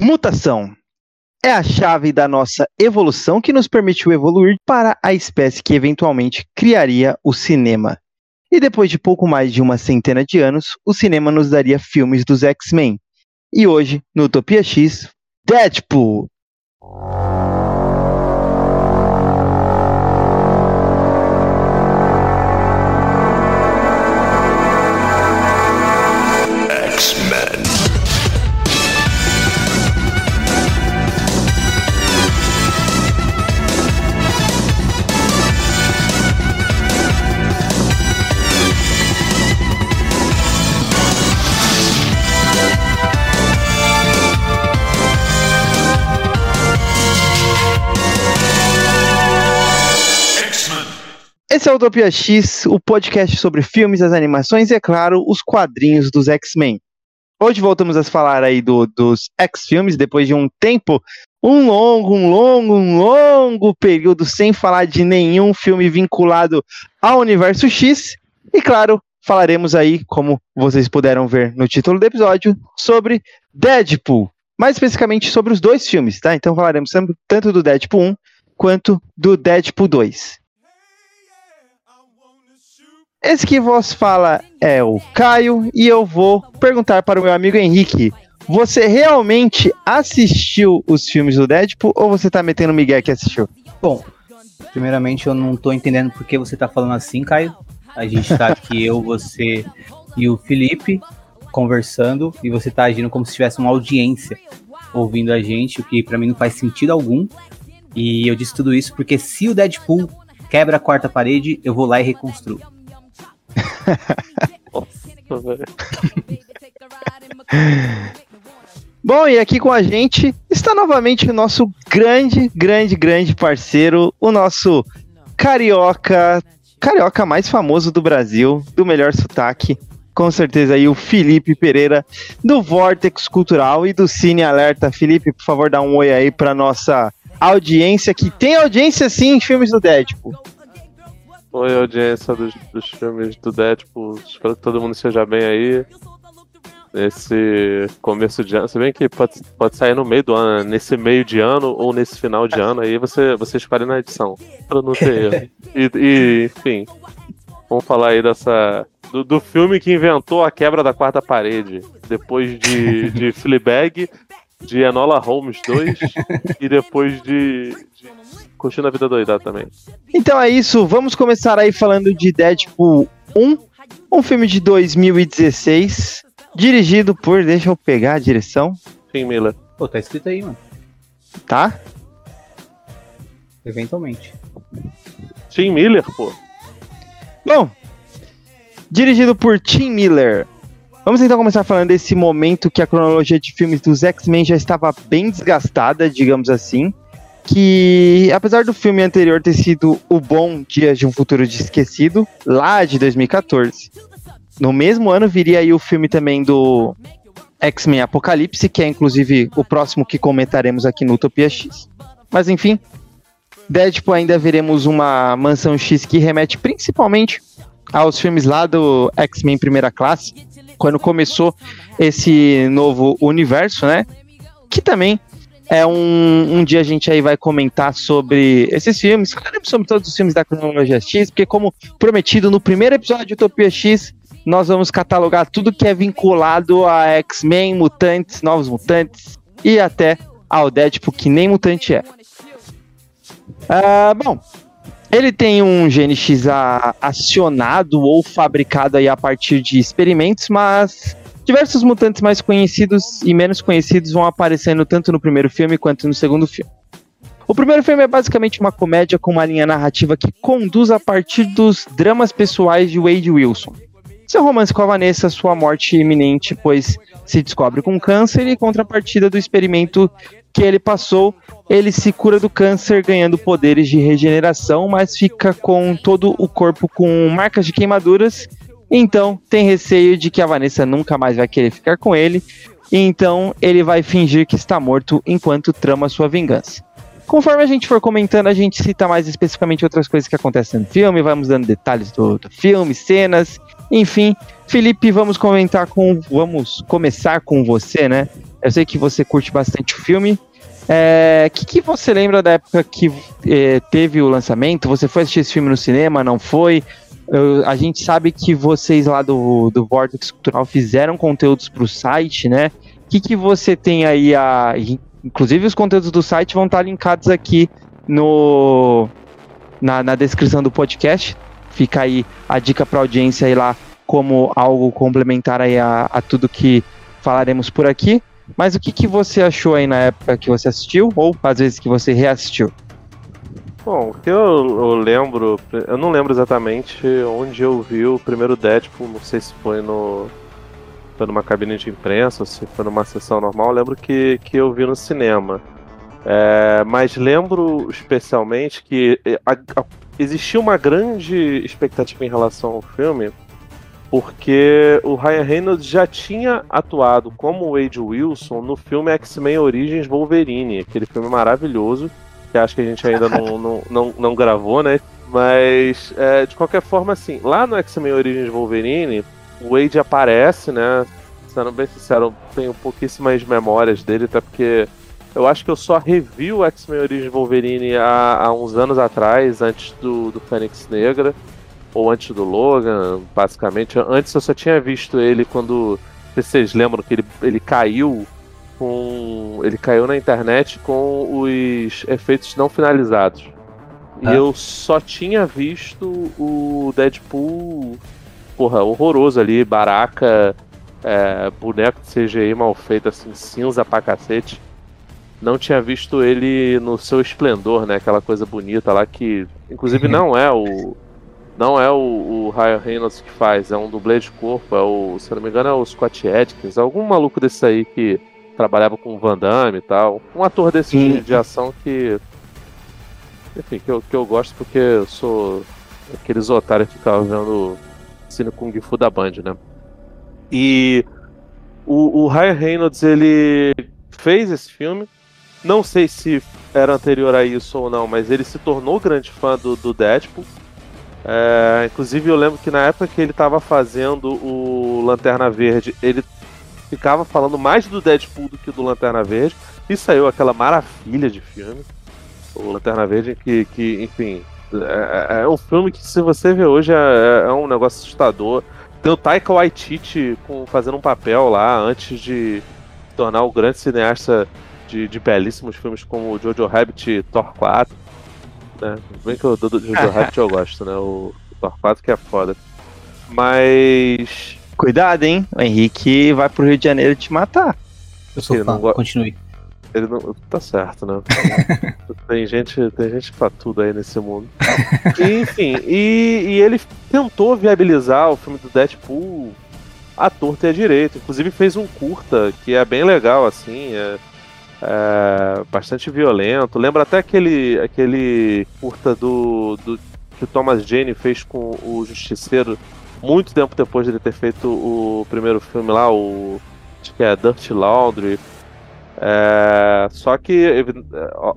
Mutação é a chave da nossa evolução que nos permitiu evoluir para a espécie que eventualmente criaria o cinema. E depois de pouco mais de uma centena de anos, o cinema nos daria filmes dos X-Men. E hoje, no Utopia X, Deadpool! Esse é o Utopia X, o podcast sobre filmes, as animações e, é claro, os quadrinhos dos X-Men. Hoje voltamos a falar aí do, dos X-Filmes, depois de um tempo, um longo, um longo, um longo período sem falar de nenhum filme vinculado ao Universo X. E, claro, falaremos aí, como vocês puderam ver no título do episódio, sobre Deadpool. Mais especificamente sobre os dois filmes, tá? Então falaremos tanto do Deadpool 1 quanto do Deadpool 2. Esse que vos fala é o Caio e eu vou perguntar para o meu amigo Henrique. Você realmente assistiu os filmes do Deadpool ou você tá metendo Miguel que assistiu? Bom, primeiramente eu não tô entendendo por que você tá falando assim, Caio. A gente tá aqui, eu, você e o Felipe conversando e você tá agindo como se tivesse uma audiência ouvindo a gente, o que para mim não faz sentido algum. E eu disse tudo isso porque se o Deadpool quebra a quarta parede, eu vou lá e reconstruo. Bom, e aqui com a gente está novamente o nosso grande, grande, grande parceiro, o nosso carioca, carioca mais famoso do Brasil, do melhor sotaque, com certeza aí o Felipe Pereira, do Vortex Cultural e do Cine Alerta. Felipe, por favor, dá um oi aí para nossa audiência, que tem audiência sim em filmes do Deadpool. Oi, audiência dos, dos filmes do Deadpool. Espero que todo mundo esteja bem aí. Nesse começo de ano. Se bem que pode, pode sair no meio do ano, né? nesse meio de ano ou nesse final de ano, aí você, você escolhe na edição. Pra não ter erro. E, e, enfim. Vamos falar aí dessa. Do, do, filme que inventou a quebra da quarta parede. Depois de, de Fleabag, de Enola Holmes 2 e depois de, de curtindo a vida doidada também. Então é isso, vamos começar aí falando de Deadpool 1, um filme de 2016, dirigido por, deixa eu pegar a direção. Tim Miller. Pô, tá escrito aí, mano. Tá? Eventualmente. Tim Miller, pô. Bom, dirigido por Tim Miller. Vamos então começar falando desse momento que a cronologia de filmes dos X-Men já estava bem desgastada, digamos assim que apesar do filme anterior ter sido O Bom Dia de um Futuro Esquecido, lá de 2014, no mesmo ano viria aí o filme também do X-Men Apocalipse, que é inclusive o próximo que comentaremos aqui no Utopia X. Mas enfim, Deadpool ainda veremos uma Mansão X que remete principalmente aos filmes lá do X-Men Primeira Classe, quando começou esse novo universo, né? Que também é um, um dia a gente aí vai comentar sobre esses filmes, falaremos sobre todos os filmes da cronologia X, porque como prometido no primeiro episódio de Utopia X, nós vamos catalogar tudo que é vinculado a X-Men, mutantes, novos mutantes e até ao Deadpool, que nem mutante é. Uh, bom, ele tem um GNX acionado ou fabricado aí a partir de experimentos, mas Diversos mutantes mais conhecidos e menos conhecidos vão aparecendo tanto no primeiro filme quanto no segundo filme. O primeiro filme é basicamente uma comédia com uma linha narrativa que conduz a partir dos dramas pessoais de Wade Wilson. Seu romance com a Vanessa, sua morte iminente, pois se descobre com câncer, e contrapartida do experimento que ele passou, ele se cura do câncer ganhando poderes de regeneração, mas fica com todo o corpo com marcas de queimaduras então, tem receio de que a Vanessa nunca mais vai querer ficar com ele, então ele vai fingir que está morto enquanto trama sua vingança. Conforme a gente for comentando, a gente cita mais especificamente outras coisas que acontecem no filme, vamos dando detalhes do, do filme, cenas, enfim. Felipe, vamos comentar com. Vamos começar com você, né? Eu sei que você curte bastante o filme. O é, que, que você lembra da época que é, teve o lançamento? Você foi assistir esse filme no cinema? Não foi? Eu, a gente sabe que vocês lá do, do Vortex Cultural fizeram conteúdos para o site, né? O que, que você tem aí a. Inclusive os conteúdos do site vão estar linkados aqui no, na, na descrição do podcast. Fica aí a dica para audiência aí lá como algo complementar aí a, a tudo que falaremos por aqui. Mas o que, que você achou aí na época que você assistiu, ou às vezes que você reassistiu? Bom, o que eu, eu, lembro, eu não lembro exatamente onde eu vi o primeiro Deadpool, não sei se foi no foi numa cabine de imprensa ou se foi numa sessão normal, eu lembro que, que eu vi no cinema. É, mas lembro especialmente que a, a, existia uma grande expectativa em relação ao filme, porque o Ryan Reynolds já tinha atuado como Wade Wilson no filme X-Men Origins Wolverine, aquele filme maravilhoso, que acho que a gente ainda não, não, não, não gravou, né? Mas, é, de qualquer forma, assim, lá no X-Men Origins Wolverine, o Wade aparece, né? Sendo bem sincero, tenho pouquíssimas memórias dele, até porque eu acho que eu só revi o X-Men Origins Wolverine há, há, uns anos atrás, antes do, do Fênix Negra, ou antes do Logan, basicamente. Antes eu só tinha visto ele quando. Não sei se vocês lembram que ele, ele caiu com. Ele caiu na internet com os efeitos não finalizados. E ah. eu só tinha visto o Deadpool, porra, horroroso ali, baraca, é, boneco de CGI mal feito, assim, cinza pra cacete. Não tinha visto ele no seu esplendor, né? Aquela coisa bonita lá que, inclusive, não é o. Não é o, o Ryan Reynolds que faz, é um dublê de corpo, é o, se não me engano, é o Scott Adkins, algum maluco desse aí que trabalhava com o Van Damme e tal. Um ator desse de, de, ação que. Enfim, que eu, que eu gosto porque eu sou aqueles otários que ficavam vendo Cine Kung Fu da Band, né? E o, o Ryan Reynolds, ele fez esse filme. Não sei se era anterior a isso ou não, mas ele se tornou grande fã do, do Deadpool. É, inclusive, eu lembro que na época que ele estava fazendo o Lanterna Verde, ele ficava falando mais do Deadpool do que do Lanterna Verde. E saiu aquela maravilha de filme. O Lanterna Verde, que, que enfim, é, é, é um filme que, se você ver hoje, é, é um negócio assustador. Tem o Taika Waititi com, fazendo um papel lá antes de tornar o grande cineasta de, de belíssimos filmes como Jojo Rabbit e Thor 4. Né? Bem que o do Jojo Rabbit eu gosto, né? O, o Thor 4 que é foda. Mas Cuidado, hein? O Henrique vai pro Rio de Janeiro te matar. Eu sou fã, go... continue. Ele não. Tá certo, né? tem, gente, tem gente pra tudo aí nesse mundo. E, enfim, e, e, ele tentou viabilizar o filme do Deadpool à torta e à direita. Inclusive fez um curta que é bem legal, assim. É, é bastante violento. Lembra até aquele, aquele curta do, do que o Thomas Jane fez com o Justiceiro muito tempo depois de ele ter feito o primeiro filme lá, o. Acho que é Dirty Laundry. É, só que,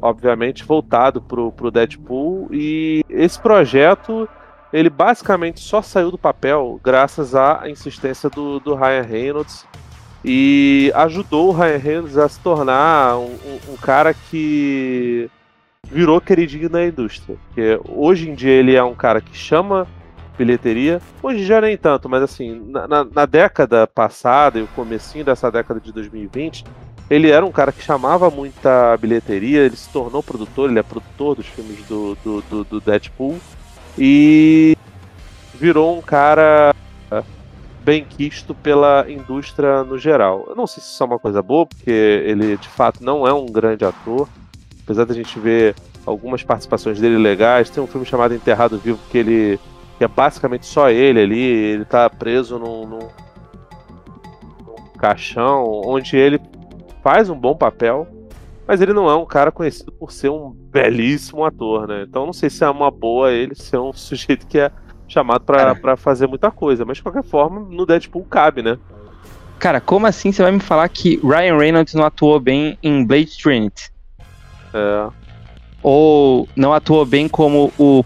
obviamente, voltado pro, pro Deadpool. E esse projeto, ele basicamente só saiu do papel graças à insistência do, do Ryan Reynolds. E ajudou o Ryan Reynolds a se tornar um, um, um cara que virou queridinho na indústria. Porque hoje em dia ele é um cara que chama bilheteria. Hoje já nem tanto, mas assim, na, na, na, década passada e o comecinho dessa década de 2020, ele era um cara que chamava muita bilheteria, ele se tornou produtor, ele é produtor dos filmes do, do, do, do Deadpool e virou um cara bem quisto pela indústria no geral. Eu não sei se isso é uma coisa boa, porque ele de fato não é um grande ator, apesar da gente ver algumas participações dele legais. Tem um filme chamado Enterrado Vivo que ele que é basicamente só ele ali, ele tá preso num, num, num, caixão, onde ele faz um bom papel, mas ele não é um cara conhecido por ser um belíssimo ator, né? Então não sei se é uma boa ele ser um sujeito que é chamado para fazer muita coisa, mas de qualquer forma, no Deadpool cabe, né? Cara, como assim você vai me falar que Ryan Reynolds não atuou bem em Blade Trinity? É. Ou não atuou bem como o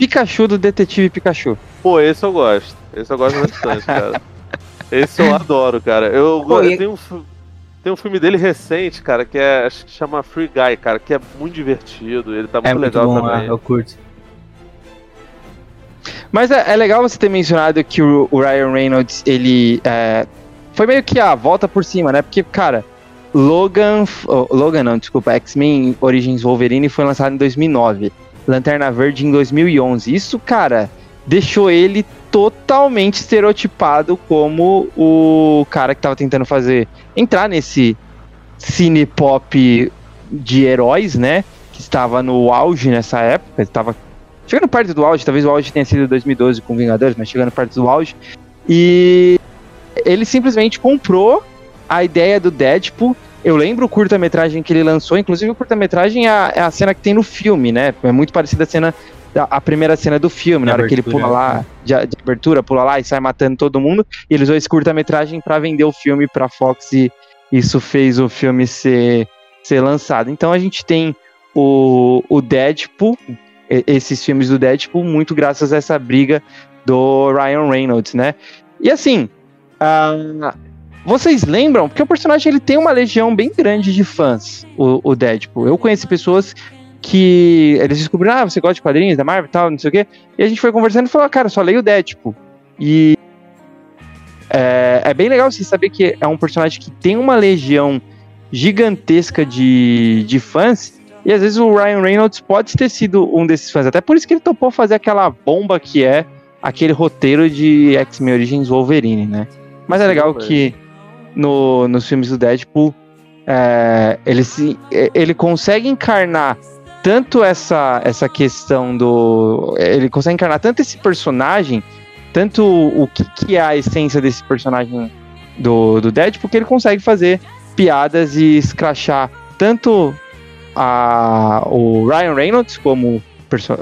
Pikachu do Detetive Pikachu. Pô, esse eu gosto. Esse eu gosto bastante, cara. Esse eu adoro, cara. Eu, Pô, eu tenho. Tem um filme dele recente, cara, que é. Acho que chama Free Guy, cara, que é muito divertido. Ele tá muito, É muito legal bom, também. é, eu curto. Mas é, é legal você ter mencionado que o, o Ryan Reynolds, ele é, foi meio que a volta por cima, né? Porque, cara, Logan, oh, Logan não, desculpa, X-Men Origins Wolverine foi lançado em 2009, Lanterna Verde em 2011. Isso, cara, deixou ele totalmente estereotipado como o cara que tava tentando fazer entrar nesse cine pop de heróis, né? Que estava no auge nessa época, estava chegando perto do auge, talvez o auge tenha sido 2012 com Vingadores, mas chegando perto do auge. E ele simplesmente comprou a ideia do Deadpool. Eu lembro o curta-metragem que ele lançou, inclusive o curta-metragem é, a- é a cena que tem no filme, né? É muito parecida à cena da a primeira cena do filme, na hora que ele pula lá, de, de abertura, pula lá e sai matando todo mundo. E ele usou esse curta-metragem para vender o filme pra Fox e isso fez o filme ser, ser lançado. Então a gente tem o, o Deadpool, esses filmes do Deadpool, muito graças a essa briga do Ryan Reynolds, né? E assim, ah, vocês lembram? Porque o personagem ele tem uma legião bem grande de fãs, o, o Deadpool. Eu conheci pessoas que eles descobriram, ah, você gosta de quadrinhos da Marvel e tal, não sei o quê. E a gente foi conversando e falou, cara, só leio o Deadpool. E é, é bem legal você saber que é um personagem que tem uma legião gigantesca de, de fãs. E às vezes o Ryan Reynolds pode ter sido um desses fãs. Até por isso que ele topou fazer aquela bomba que é aquele roteiro de X-Men Origins Wolverine, né? Mas é legal que no, nos filmes do Deadpool é, ele, se, é, ele consegue encarnar tanto essa, essa questão do. Ele consegue encarnar tanto esse personagem, tanto o que, que é a essência desse personagem do, do Deadpool, que ele consegue fazer piadas e escrachar tanto a, o Ryan Reynolds como,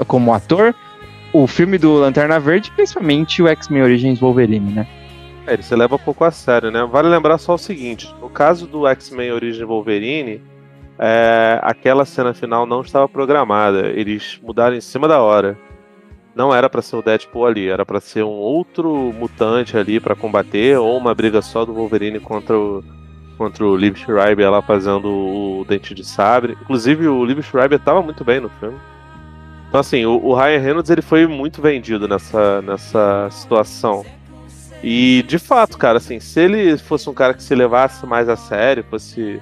como ator, o filme do Lanterna Verde, principalmente o X-Men Origins Wolverine, né? É, ele se leva um pouco a sério, né? Vale lembrar só o seguinte: no caso do X-Men Origin Wolverine, é, aquela cena final não estava programada. Eles mudaram em cima da hora. Não era pra ser o Deadpool ali, era pra ser um outro mutante ali pra combater, ou uma briga só do Wolverine contra o, contra o Liv Schreiber lá fazendo o Dente de Sabre. Inclusive, o Liv Schreiber tava muito bem no filme. Então, assim, o, o Ryan Reynolds ele foi muito vendido nessa, nessa situação. E de fato, cara, assim, se ele fosse um cara que se levasse mais a sério, fosse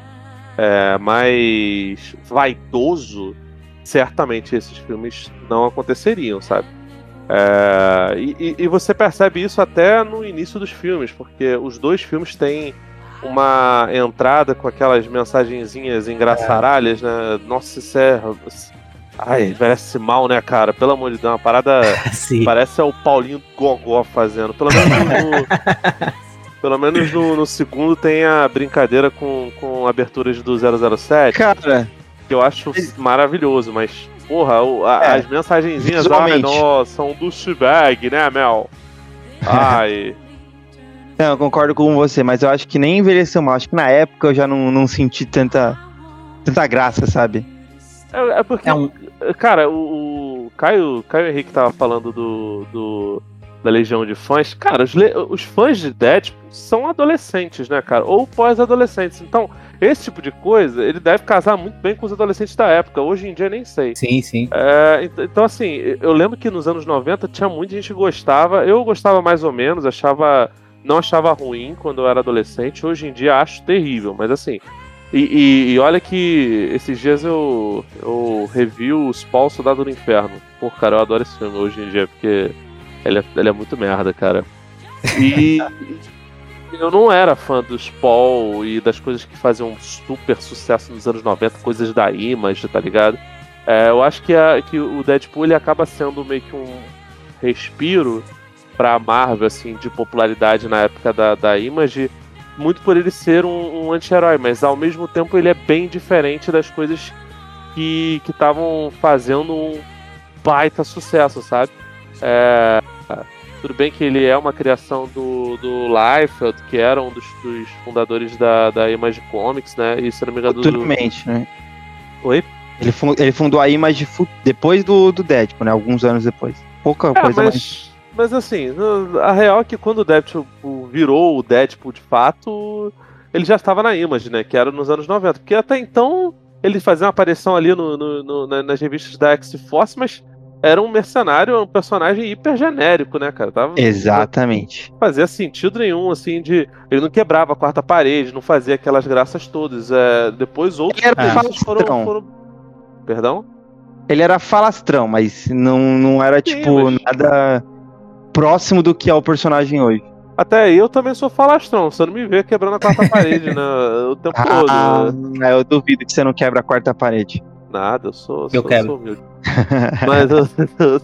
é, mais vaidoso, certamente esses filmes não aconteceriam, sabe? É, e, e- você percebe isso até no início dos filmes, porque os dois filmes têm uma entrada com aquelas mensagenzinhas engraçaralhas, né? Nossa, isso é. Ai, parece mal, né, cara? Pelo amor de Deus, uma parada. Sim. Parece é o Paulinho Gogó fazendo. Pelo menos no, pelo menos no, no segundo tem a brincadeira com, com aberturas do 007, Cara, que eu acho maravilhoso, mas, porra, o- a- É, as mensagenzinhas, ai, visualmente. nossa, são do Shibag, né, Mel? Ai, não, eu concordo com você, mas eu acho que nem envelheceu mal. Acho que na época eu já não, não senti tanta, tanta graça, sabe? É, é porque, É um, cara, o, o Caio, Caio Henrique tava falando do, do- da legião de fãs. Cara, os, os fãs de Deadpool são adolescentes, né, cara? Ou pós-adolescentes. Então, esse tipo de coisa, ele deve casar muito bem com os adolescentes da época. Hoje em dia, nem sei. sim, sim. É, ent- então, assim, eu lembro que nos anos 90 tinha muita gente que gostava. Eu gostava mais ou menos, achava. Não achava ruim quando eu era adolescente. Hoje em dia acho terrível, mas assim. E, e- e olha que esses dias eu, eu revi o Spawn Soldado do Inferno. Pô, cara, eu adoro esse filme hoje em dia, porque ele é, ele é muito merda, cara. E eu não era fã do Spawn e das coisas que faziam super sucesso nos anos 90, coisas da Image, tá ligado? É, eu acho que, a- que o Deadpool ele acaba sendo meio que um respiro pra Marvel, assim, de popularidade na época da, da Image, muito por ele ser um, um anti-herói, mas ao mesmo tempo ele é bem diferente das coisas que estavam fazendo um baita sucesso, sabe? É, tudo bem que ele é uma criação do, do Liefeld, que era um dos, dos fundadores da, da Image Comics, né? E se não me engano, do, Futuramente, né? Oi? Ele, fun- ele fundou a Image depois do, do Deadpool, né? Alguns anos depois. Pouca É, coisa mais. Mas, assim, a real é que quando o Deadpool virou o Deadpool de fato, ele já estava na Image, né? Que era nos anos 90. Porque até então ele fazia uma aparição ali no, no, no, nas revistas da X-Force, mas era um mercenário, um personagem hiper genérico, né, cara? Tava, Exatamente. Não fazia sentido nenhum, assim, de. Ele não quebrava a quarta parede, não fazia aquelas graças todas. É, depois outros ele era foram, foram. Perdão? Ele era falastrão, mas não, não era, Sim, tipo, mas... nada próximo do que é o personagem hoje. Até aí eu também sou falastrão, você não me vê quebrando a quarta parede, né? O tempo ah, todo. Né? Eu duvido que você não quebra a quarta parede. Nada, eu sou, eu sou, quebro. sou humilde. Mas eu, eu,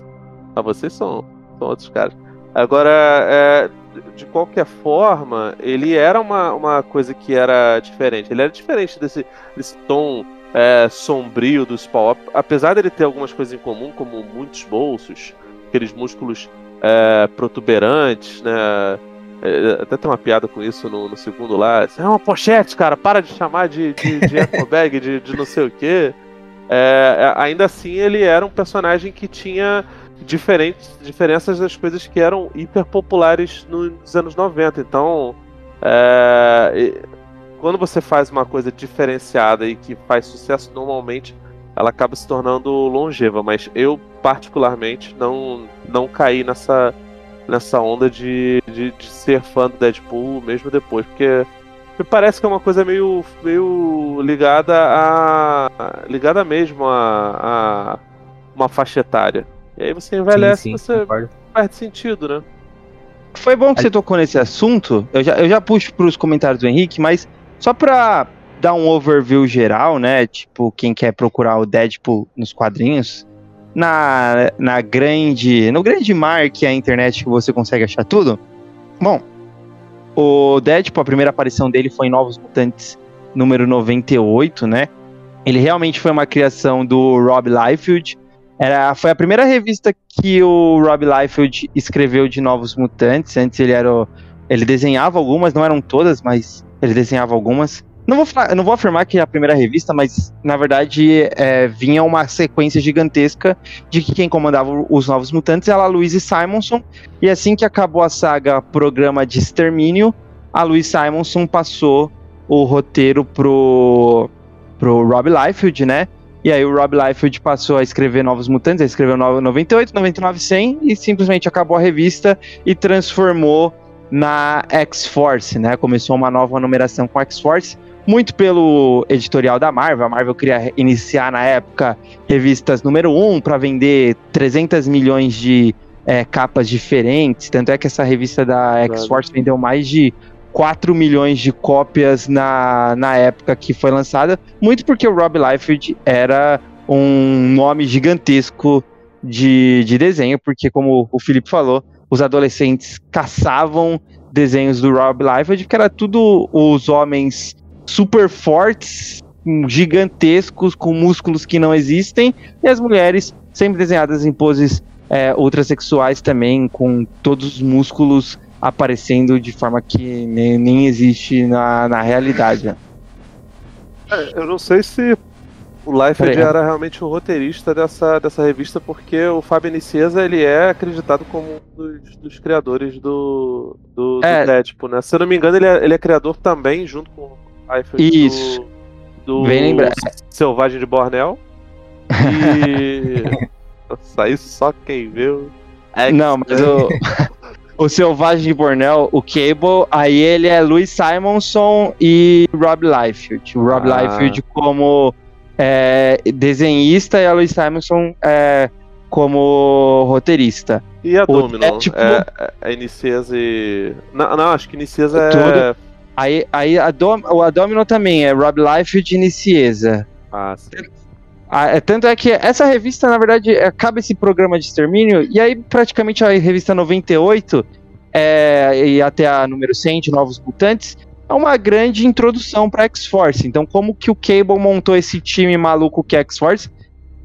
ah, vocês são, são outros caras. Agora, é, de qualquer forma, ele era uma, uma coisa que era diferente. Ele era diferente desse, desse tom é, sombrio do Spawn. Apesar dele ter algumas coisas em comum, como muitos bolsos, aqueles músculos é, protuberantes, né? É, até tem uma piada com isso no, no, segundo lá. É uma pochete, cara, para de chamar de, de, de eco bag, de, de não sei o quê. É, é, ainda assim, ele era um personagem que tinha diferentes diferenças das coisas que eram hiper populares nos anos 90. Então, é, quando você faz uma coisa diferenciada e que faz sucesso normalmente, ela acaba se tornando longeva. Mas eu, particularmente, não, não caí nessa, nessa onda de, de, de ser fã do Deadpool mesmo depois, porque me parece que é uma coisa meio, meio ligada a. ligada mesmo a, a uma faixa etária. E aí você envelhece sim, sim, você concordo. perde sentido, né? Foi bom que você tocou nesse assunto. Eu já, eu já puxo para os comentários do Henrique, mas só para dar um overview geral, né? Tipo, quem quer procurar o Deadpool nos quadrinhos, na, na grande. no grande mar que é a internet que você consegue achar tudo. Bom, o Deadpool, a primeira aparição dele foi em Novos Mutantes número 98, né? Ele realmente foi uma criação do Rob Liefeld. Era, foi a primeira revista que o Rob Liefeld escreveu de Novos Mutantes. Antes ele era. Ele desenhava algumas, não eram todas, mas ele desenhava algumas. Não vou, falar, não vou afirmar que é a primeira revista, mas na verdade é, vinha uma sequência gigantesca de que quem comandava os Novos Mutantes era a Louise Simonson. E assim que acabou a saga Programa de Extermínio, a Louise Simonson passou o roteiro pro, pro Rob Liefeld, né? E aí o Rob Liefeld passou a escrever Novos Mutantes, ele escreveu 98, 99, 100 e simplesmente acabou a revista e transformou na X-Force, né? Começou uma nova numeração com X-Force muito pelo editorial da Marvel. A Marvel queria iniciar na época revistas número 1 um para vender 300 milhões de é, capas diferentes. Tanto é que essa revista da X-Force vendeu mais de 4 milhões de cópias na, na época que foi lançada. Muito porque o Rob Liefeld era um nome gigantesco de, de desenho, porque, como o Felipe falou, os adolescentes caçavam desenhos do Rob Liefeld, que era tudo os homens super fortes, gigantescos, com músculos que não existem, e as mulheres sempre desenhadas em poses é, ultrasexuais também, com todos os músculos aparecendo de forma que nem, nem existe na, na realidade. É, eu não sei se o Liefeld era realmente o roteirista dessa, dessa revista, porque o Fábio Nicieza ele é acreditado como um dos, dos criadores do, do, é. do Deadpool, né? Se eu não me engano, ele é, ele é criador também, junto com isso. Do, do. Selvagem de Bornel. E. Nossa, isso só quem viu. É Não, mas o. o Selvagem de Bornel, o Cable, aí ele é Louis Simonson e Rob Liefeld. O Rob ah. Liefeld como é, desenhista e a Louis Simonson é, como roteirista. E a Domino? É, tipo... é, é Inicias e. Não, não, acho que Inicias é. Tudo, Aí, aí a, Dom, a Domino também é Rob Liefeld e Nicieza. Ah, sim. Ah, tanto é que essa revista, na verdade, acaba esse programa de extermínio, e aí praticamente a revista 98 é, e até a número 100 de Novos Mutantes é uma grande introdução para X-Force. Então, como que o Cable montou esse time maluco que é X-Force?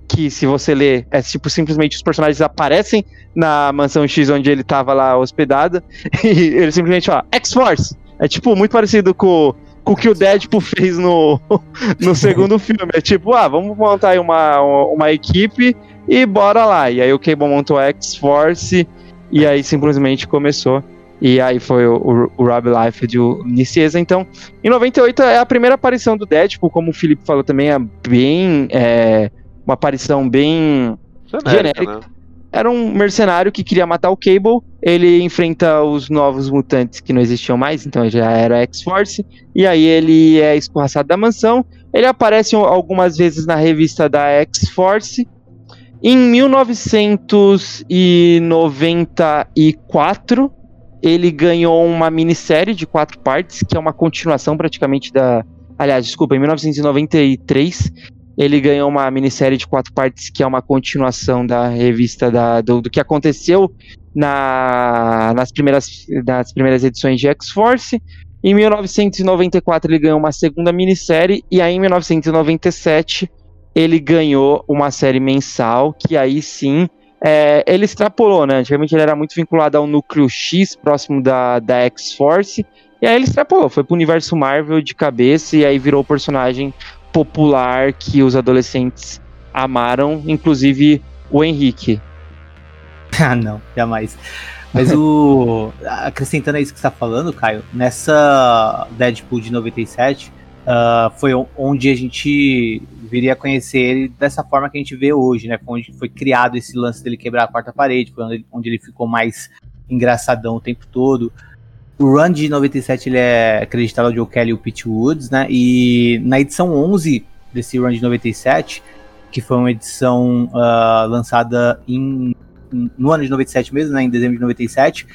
Que, se você ler, é tipo simplesmente os personagens aparecem na mansão X onde ele estava lá hospedado, e ele simplesmente fala: X-Force! É tipo muito parecido com, com o que o Deadpool fez no, no segundo filme. É tipo, ah, vamos montar aí uma, uma equipe e bora lá. E aí o Cable montou a X-Force e aí simplesmente começou. E aí foi o, o, o Rob Liefeld o Nicieza. Então, em 98 é a primeira aparição do Deadpool, como o Felipe falou também, é bem. É, uma aparição bem genérica. genérica. Né? Era um mercenário que queria matar o Cable. Ele enfrenta os novos mutantes que não existiam mais, então já era X-Force. E aí ele é escorraçado da mansão. Ele aparece algumas vezes na revista da X-Force. Em 1994, ele ganhou uma minissérie de quatro partes, que é uma continuação praticamente da. Aliás, desculpa, em 1993, ele ganhou uma minissérie de quatro partes, que é uma continuação da revista da, do, do que aconteceu na, nas, primeiras, nas primeiras edições de X-Force. Em 1994, ele ganhou uma segunda minissérie, e aí em 1997 ele ganhou uma série mensal, que aí sim é, ele extrapolou, né? Antigamente ele era muito vinculado ao núcleo X, próximo da, da X-Force. E aí ele extrapolou, foi pro universo Marvel de cabeça e aí virou o personagem popular que os adolescentes amaram, inclusive o Henrique. ah, não, jamais. Mas o. acrescentando a isso que você tá falando, Caio, nessa Deadpool de 97, uh, foi onde a gente viria a conhecer ele dessa forma que a gente vê hoje, né? Foi onde foi criado esse lance dele quebrar a quarta parede, foi onde, onde ele ficou mais engraçadão o tempo todo. O run de 97 ele é acreditado ao Joe Kelly e o Pete Woods, né? E na edição 11 desse run de 97, que foi uma edição uh, lançada em, no ano de 97 mesmo, né? Em dezembro de 97,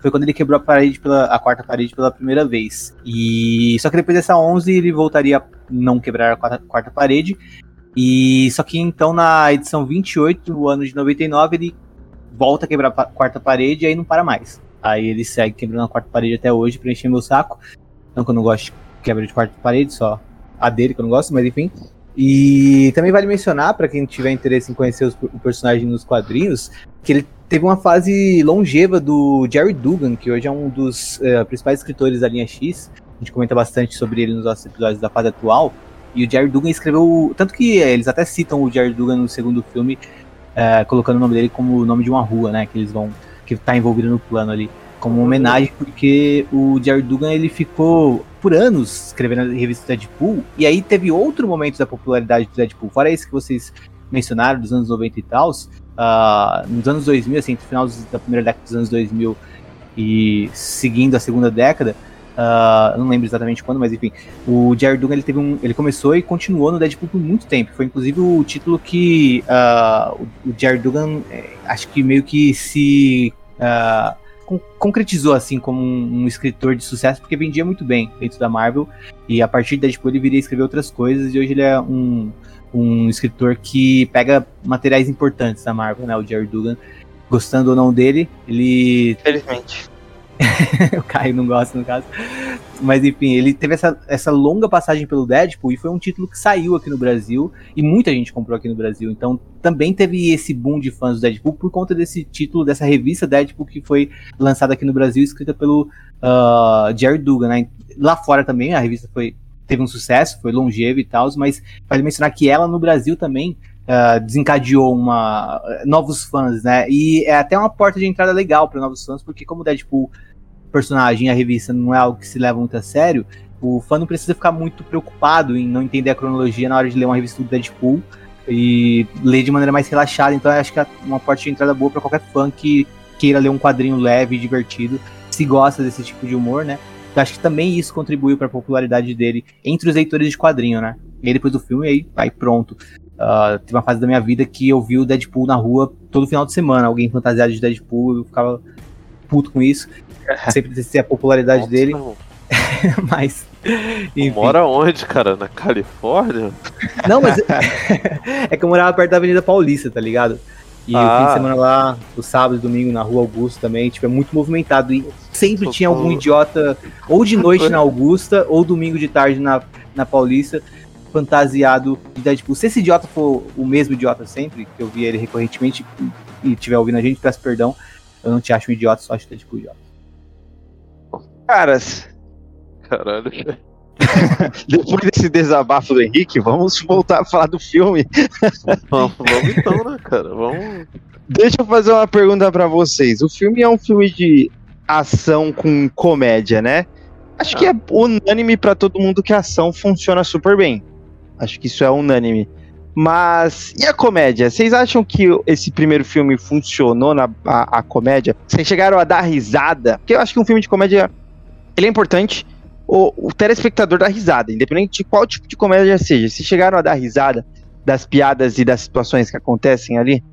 foi quando ele quebrou a parede pela a quarta parede pela primeira vez. E só que depois dessa 11 ele voltaria a não quebrar a quarta, quarta parede. E só que então na edição 28, no ano de 99, ele volta a quebrar a quarta parede e aí não para mais. Aí ele segue quebrando a quarta parede até hoje pra encher meu saco. Não que eu não gosto de quebra de quarta parede, só a dele que eu não gosto, mas enfim. E também vale mencionar, para quem tiver interesse em conhecer os, o personagem nos quadrinhos, que ele teve uma fase longeva do Jerry Dugan, que hoje é um dos uh, principais escritores da linha X. A gente comenta bastante sobre ele nos nossos episódios da fase atual. E o Jerry Dugan escreveu. Tanto que é, eles até citam o Jerry Dugan no segundo filme, uh, colocando o nome dele como o nome de uma rua, né? Que eles vão. que tá envolvido no plano ali. Como uma homenagem, porque o Jerry Dugan ele ficou por anos escrevendo a revista Deadpool. E aí teve outro momento da popularidade do Deadpool, fora esse que vocês mencionaram, dos anos 90 e tal uh, nos anos 2000, assim, no final da primeira década dos anos 2000 e seguindo a segunda década, uh, não lembro exatamente quando, mas enfim, o Jerry Dugan ele teve um, ele começou e continuou no Deadpool por muito tempo. Foi inclusive o título que uh, o, Jerry Dugan, eh, acho que meio que se concretizou assim como um, um, escritor de sucesso porque vendia muito bem dentro da Marvel e a partir de Deadpool ele viria escrever outras coisas e hoje ele é um um escritor que pega materiais importantes da Marvel, né? O Jerry Dugan. Gostando ou não dele, ele. Felizmente. o Caio não gosta, no caso. Mas enfim, ele teve essa, essa longa passagem pelo Deadpool e foi um título que saiu aqui no Brasil e muita gente comprou aqui no Brasil. Então também teve esse boom de fãs do Deadpool por conta desse título, dessa revista Deadpool que foi lançada aqui no Brasil, escrita pelo uh, Jerry Dugan. Né? Lá fora também a revista foi teve um sucesso, foi longeva e tal, mas vale mencionar que ela no Brasil também uh, desencadeou uma novos fãs, né? E é até uma porta de entrada legal para novos fãs, porque como o Deadpool personagem a revista não é algo que se leva muito a sério, o fã não precisa ficar muito preocupado em não entender a cronologia na hora de ler uma revista do Deadpool e ler de maneira mais relaxada. Então acho que é uma porta de entrada boa para qualquer fã que queira ler um quadrinho leve e divertido, se gosta desse tipo de humor, né? Eu acho que também isso contribuiu para a popularidade dele entre os leitores de quadrinho, né? E aí depois do filme, aí, aí pronto. Uh, teve uma fase da minha vida que eu vi o Deadpool na rua todo final de semana, alguém fantasiado de Deadpool, eu ficava puto com isso. Sempre descia a popularidade Nossa, dele. mas. Enfim. Mora onde, cara? Na Califórnia? Não, mas. é que eu morava perto da Avenida Paulista, tá ligado? E ah. o fim de ah. semana lá, o sábado e domingo na rua Augusta também, tipo, é muito movimentado. E sempre tinha algum idiota, ou de noite na Augusta, ou domingo de tarde na, na Paulista, fantasiado de Deadpool. Se esse idiota for o mesmo idiota sempre, que eu vi ele recorrentemente e estiver ouvindo a gente, peço perdão. Eu não te acho um idiota, só acho Deadpool idiota. Caras. Caralho. Depois desse desabafo do Henrique, vamos voltar a falar do filme. vamos, vamos então, né, cara? Vamos. Deixa eu fazer uma pergunta para vocês. O filme é um filme de ação com comédia, né? Acho que é unânime para todo mundo que a ação funciona super bem. Acho que isso é unânime. Mas e a comédia? Vocês acham que esse primeiro filme funcionou na a, a comédia? Vocês chegaram a dar risada? Porque eu acho que um filme de comédia ele é importante. O, o telespectador dá risada, independente de qual tipo de comédia seja. Se chegaram a dar risada das piadas e das situações que acontecem ali?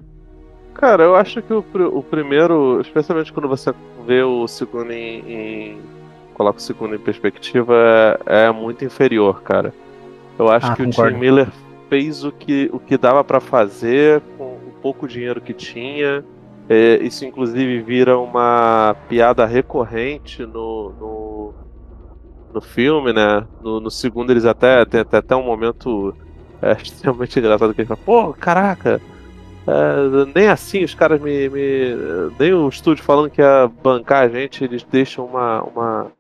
Cara, eu acho que o, o primeiro, especialmente quando você vê o segundo em, em coloca o segundo em perspectiva, é, é muito inferior, cara. Eu acho ah, que concordo. o Tim Miller fez o que, o que dava para fazer com o pouco dinheiro que tinha. É, isso, inclusive, vira uma piada recorrente no, no, no filme, né? No, no, segundo, eles até tem até, até um momento é, extremamente engraçado que ele fala: pô, caraca, é, nem assim os caras me, me. Nem o estúdio falando que ia bancar a gente, eles deixam uma, uma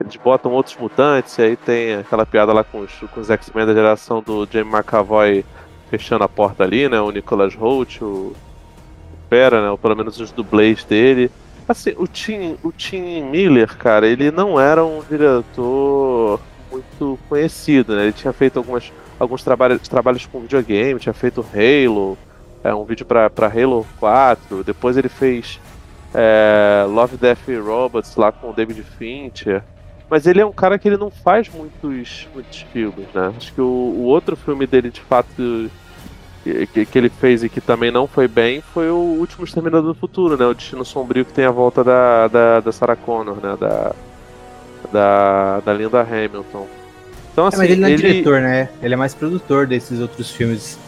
eles botam outros mutantes, e aí tem aquela piada lá com os, com os X-Men da geração do Jamie McAvoy fechando a porta ali, né? O Nicholas Holt, o Pera, né? Ou pelo menos os dublês dele. Assim, o Tim, o Tim Miller, cara, ele não era um diretor muito conhecido, né? Ele tinha feito algumas, alguns trabalhos, trabalhos com videogame, tinha feito Halo, é, um vídeo para Halo 4, depois ele fez é, Love, Death Robots lá com o David Fincher. Mas ele é um cara que ele não faz muitos, muitos filmes, né? Acho que o, o outro filme dele, de fato, que, que, ele fez e que também não foi bem, foi o Último Exterminador do Futuro, né? O Destino Sombrio que tem a volta da, da, da Sarah Connor, né? Da, da, da Linda Hamilton. Então, assim, é, mas ele não é ele... diretor, né? Ele é mais produtor desses outros filmes.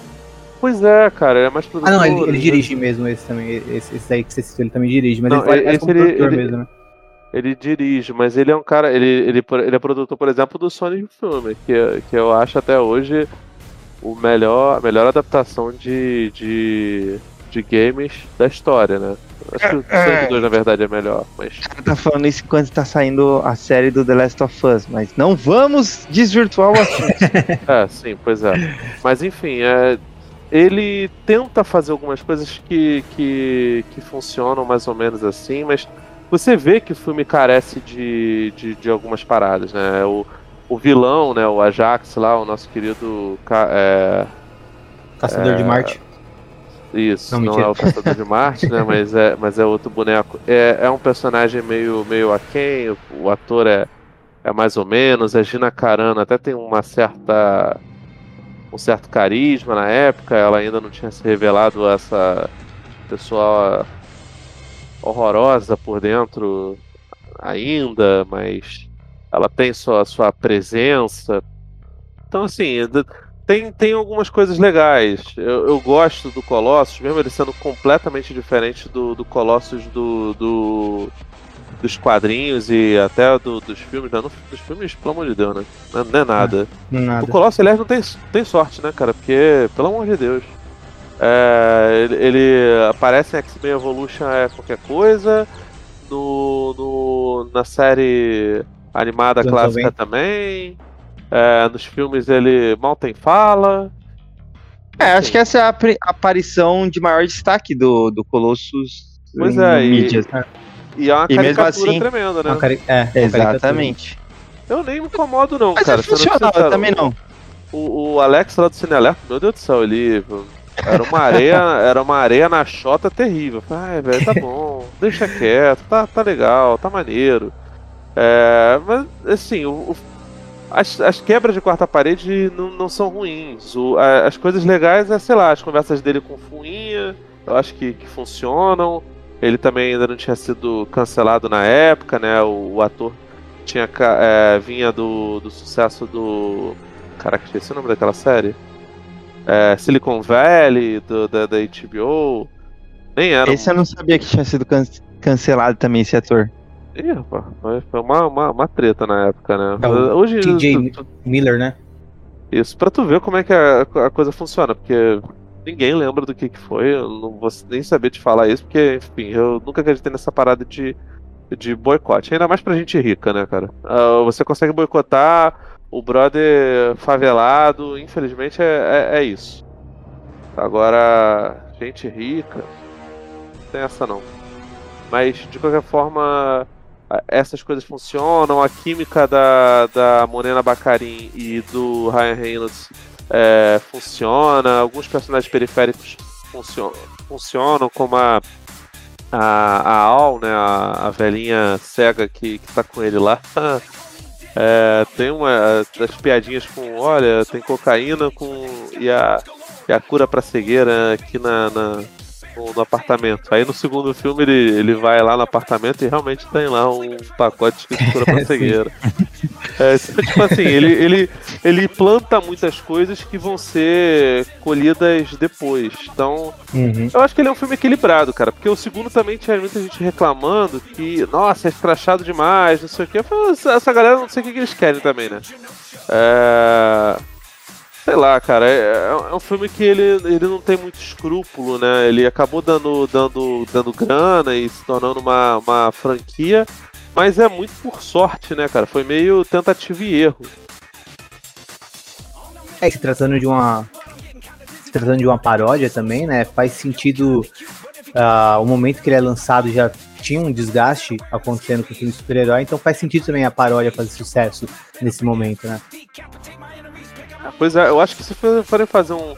Pois é, cara, ele é mais produtor. Ah, não, ele, ele né? dirige mesmo esse também. Esse, esse aí que você citou, ele também dirige, mas não, ele, ele é ele, produtor ele, mesmo, né? ele dirige, mas ele é um cara. Ele, ele, ele é produtor, por exemplo, do Sonic filme, que, que eu acho até hoje o melhor, a melhor adaptação de, de, de games da história, né? Acho que o é, Sonic 2, é. na verdade, é melhor, mas... Tá falando isso enquanto tá saindo a série do The Last of Us, mas não vamos desvirtuar o assunto. é, sim, pois é. Mas enfim, é, ele tenta fazer algumas coisas que, que, que funcionam mais ou menos assim, mas você vê que o filme carece de, de, de algumas paradas, né? O, o vilão, né? O Ajax lá, o nosso querido. É, Caçador é, de Marte. Isso, não, não é o Caçador de Marte, né? Mas é, mas é outro boneco. É, é um personagem meio, meio aquém, o, o ator é, é mais ou menos. A Gina Carano até tem uma certa. um certo carisma na época, ela ainda não tinha se revelado essa pessoa horrorosa por dentro ainda, mas ela tem sua, sua presença. Então, assim, tem, tem algumas coisas legais. Eu, eu gosto do Colossus, mesmo ele sendo completamente diferente do, do Colossus do, do, dos quadrinhos e até do, dos filmes. Não, dos filmes, pelo amor de Deus, né? Não, não é nada. Não, nada. O Colossus, aliás, não tem, tem sorte, né, cara? Porque, pelo amor de Deus. É, ele, ele, aparece em X-Men Evolution é qualquer coisa. No, no, na série animada clássica também. É, nos filmes ele mal tem fala. É, acho que essa é a aparição de maior destaque do, do Colossus pois é, e, mídias, né? E é uma e caricatura assim, tremenda, né? Cari é, exatamente. Eu nem me incomodo, não, Mas cara. Mas funcionava também não. O, o Alex lá do Cine Alerta, meu Deus do céu, ele era uma areia, era uma areia na chota terrível. Ai, velho, tá bom, deixa quieto, tá, tá legal, tá maneiro. É, mas, assim, o, o, as, as quebras de quarta parede não, não são ruins. O, a, as coisas legais é, sei lá, as conversas dele com Fuinha, eu acho que, que funcionam. Ele também ainda não tinha sido cancelado na época, né? O, o ator tinha é, vinha do, do sucesso do. Caraca, esqueci o nome daquela série é, Silicon Valley, do, da, da HBO. Nem era. Esse eu não sabia que tinha sido can cancelado também, esse ator. Ih, rapaz, foi uma, uma, uma treta na época, né? É Hoje. TJ Miller, né? Isso, pra tu ver como é que a, a coisa funciona, porque ninguém lembra do que, que foi, eu não vou nem saber te falar isso, porque, enfim, eu nunca acreditei nessa parada de, de boicote. Ainda mais pra gente rica, né, cara? Uh, você consegue boicotar o brother favelado, infelizmente é, é, é isso. Agora, gente rica, não tem essa não. Mas de qualquer forma, essas coisas funcionam. A química da, da Morena Bacarin e do Ryan Reynolds é, funciona. Alguns personagens periféricos funcionam, funcionam como a, a, a Al, né, a, a velhinha cega que, que tá com ele lá. É, tem uma das piadinhas com, olha, tem cocaína com e a, e a cura para cegueira aqui na, na no, no, apartamento. Aí no segundo filme ele, ele vai lá no apartamento e realmente tem lá um pacote de cura pra cegueira. É, tipo assim, ele, ele, ele planta muitas coisas que vão ser colhidas depois. Então, uhum. eu acho que ele é um filme equilibrado, cara. Porque o segundo também tinha muita gente reclamando que, nossa, é escrachado demais, não sei o falo, essa galera não sei o que eles querem também, né? É sei lá, cara, é, é, um filme que ele, ele não tem muito escrúpulo, né? Ele acabou dando, dando, dando grana e se tornando uma, uma franquia, mas é muito por sorte, né, cara? Foi meio tentativa e erro. É, se tratando de uma. Se tratando de uma paródia também, né? Faz sentido. Uh, o momento que ele é lançado já tinha um desgaste acontecendo com o filme super-herói, então faz sentido também a paródia fazer sucesso nesse momento, né? Pois é, eu acho que se forem fazer um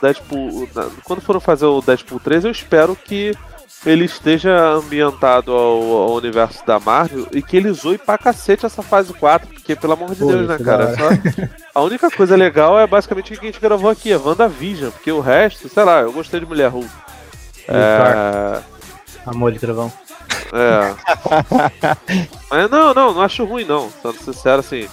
Deadpool. Quando forem fazer o Deadpool 3, eu espero que ele esteja ambientado ao, ao, universo da Marvel e que ele zoe pra cacete essa fase 4, porque pelo amor de Pô, Deus, né, cara? Só... A única coisa legal é basicamente o que a gente gravou aqui, é WandaVision, porque o resto, sei lá, eu gostei de Mulher Hulk. É... Amor de trovão. É. Mas não, não, não acho ruim não. Sendo sincero, assim.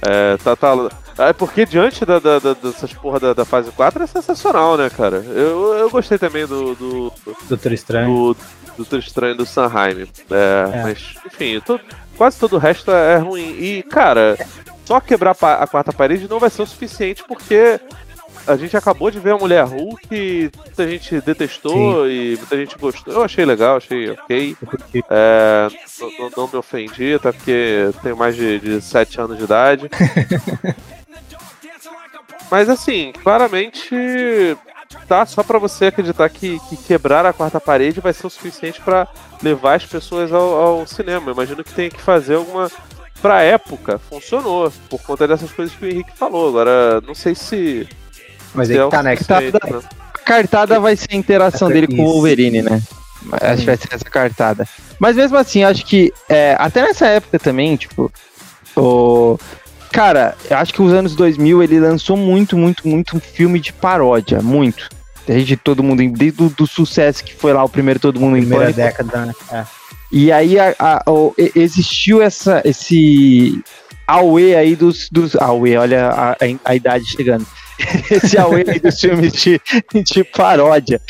É, tá, tá, é porque diante da, da, da, dessas porra da, da, fase 4 é sensacional, né, cara? Eu, eu gostei também do. do Doutor Estranho. Do, Doutor Estranho do Sanheim. É, é. Mas, enfim, tô, quase todo o resto é ruim. E, cara, só quebrar a quarta parede não vai ser o suficiente porque a gente acabou de ver a Mulher Hulk, muita gente detestou Sim. e muita gente gostou. Eu achei legal, achei ok. É, não, não, me ofendi, até porque tenho mais de, de 7 anos de idade. Mas assim, claramente tá só para você acreditar que, que, quebrar a quarta parede vai ser o suficiente para levar as pessoas ao, ao cinema. imagino que tenha que fazer alguma. Pra época, funcionou, por conta dessas coisas que o Henrique falou. Agora, não sei se. Mas aí é que tá, né? Cartada, né? a cartada vai ser a interação dele com o Wolverine, né? Acho que vai ser essa cartada. Mas mesmo assim, acho que é, até nessa época também, tipo, o, Cara, acho que os anos 2000 ele lançou muito, muito, muito um filme de paródia, muito. Desde todo mundo, desde o do sucesso que foi lá o primeiro Todo Mundo Primeira em Primeira década, né? É. E aí a, a, a, existiu essa, esse Aue aí dos, dos Aue, olha a, a, idade chegando. esse aí dos filmes de, de paródia.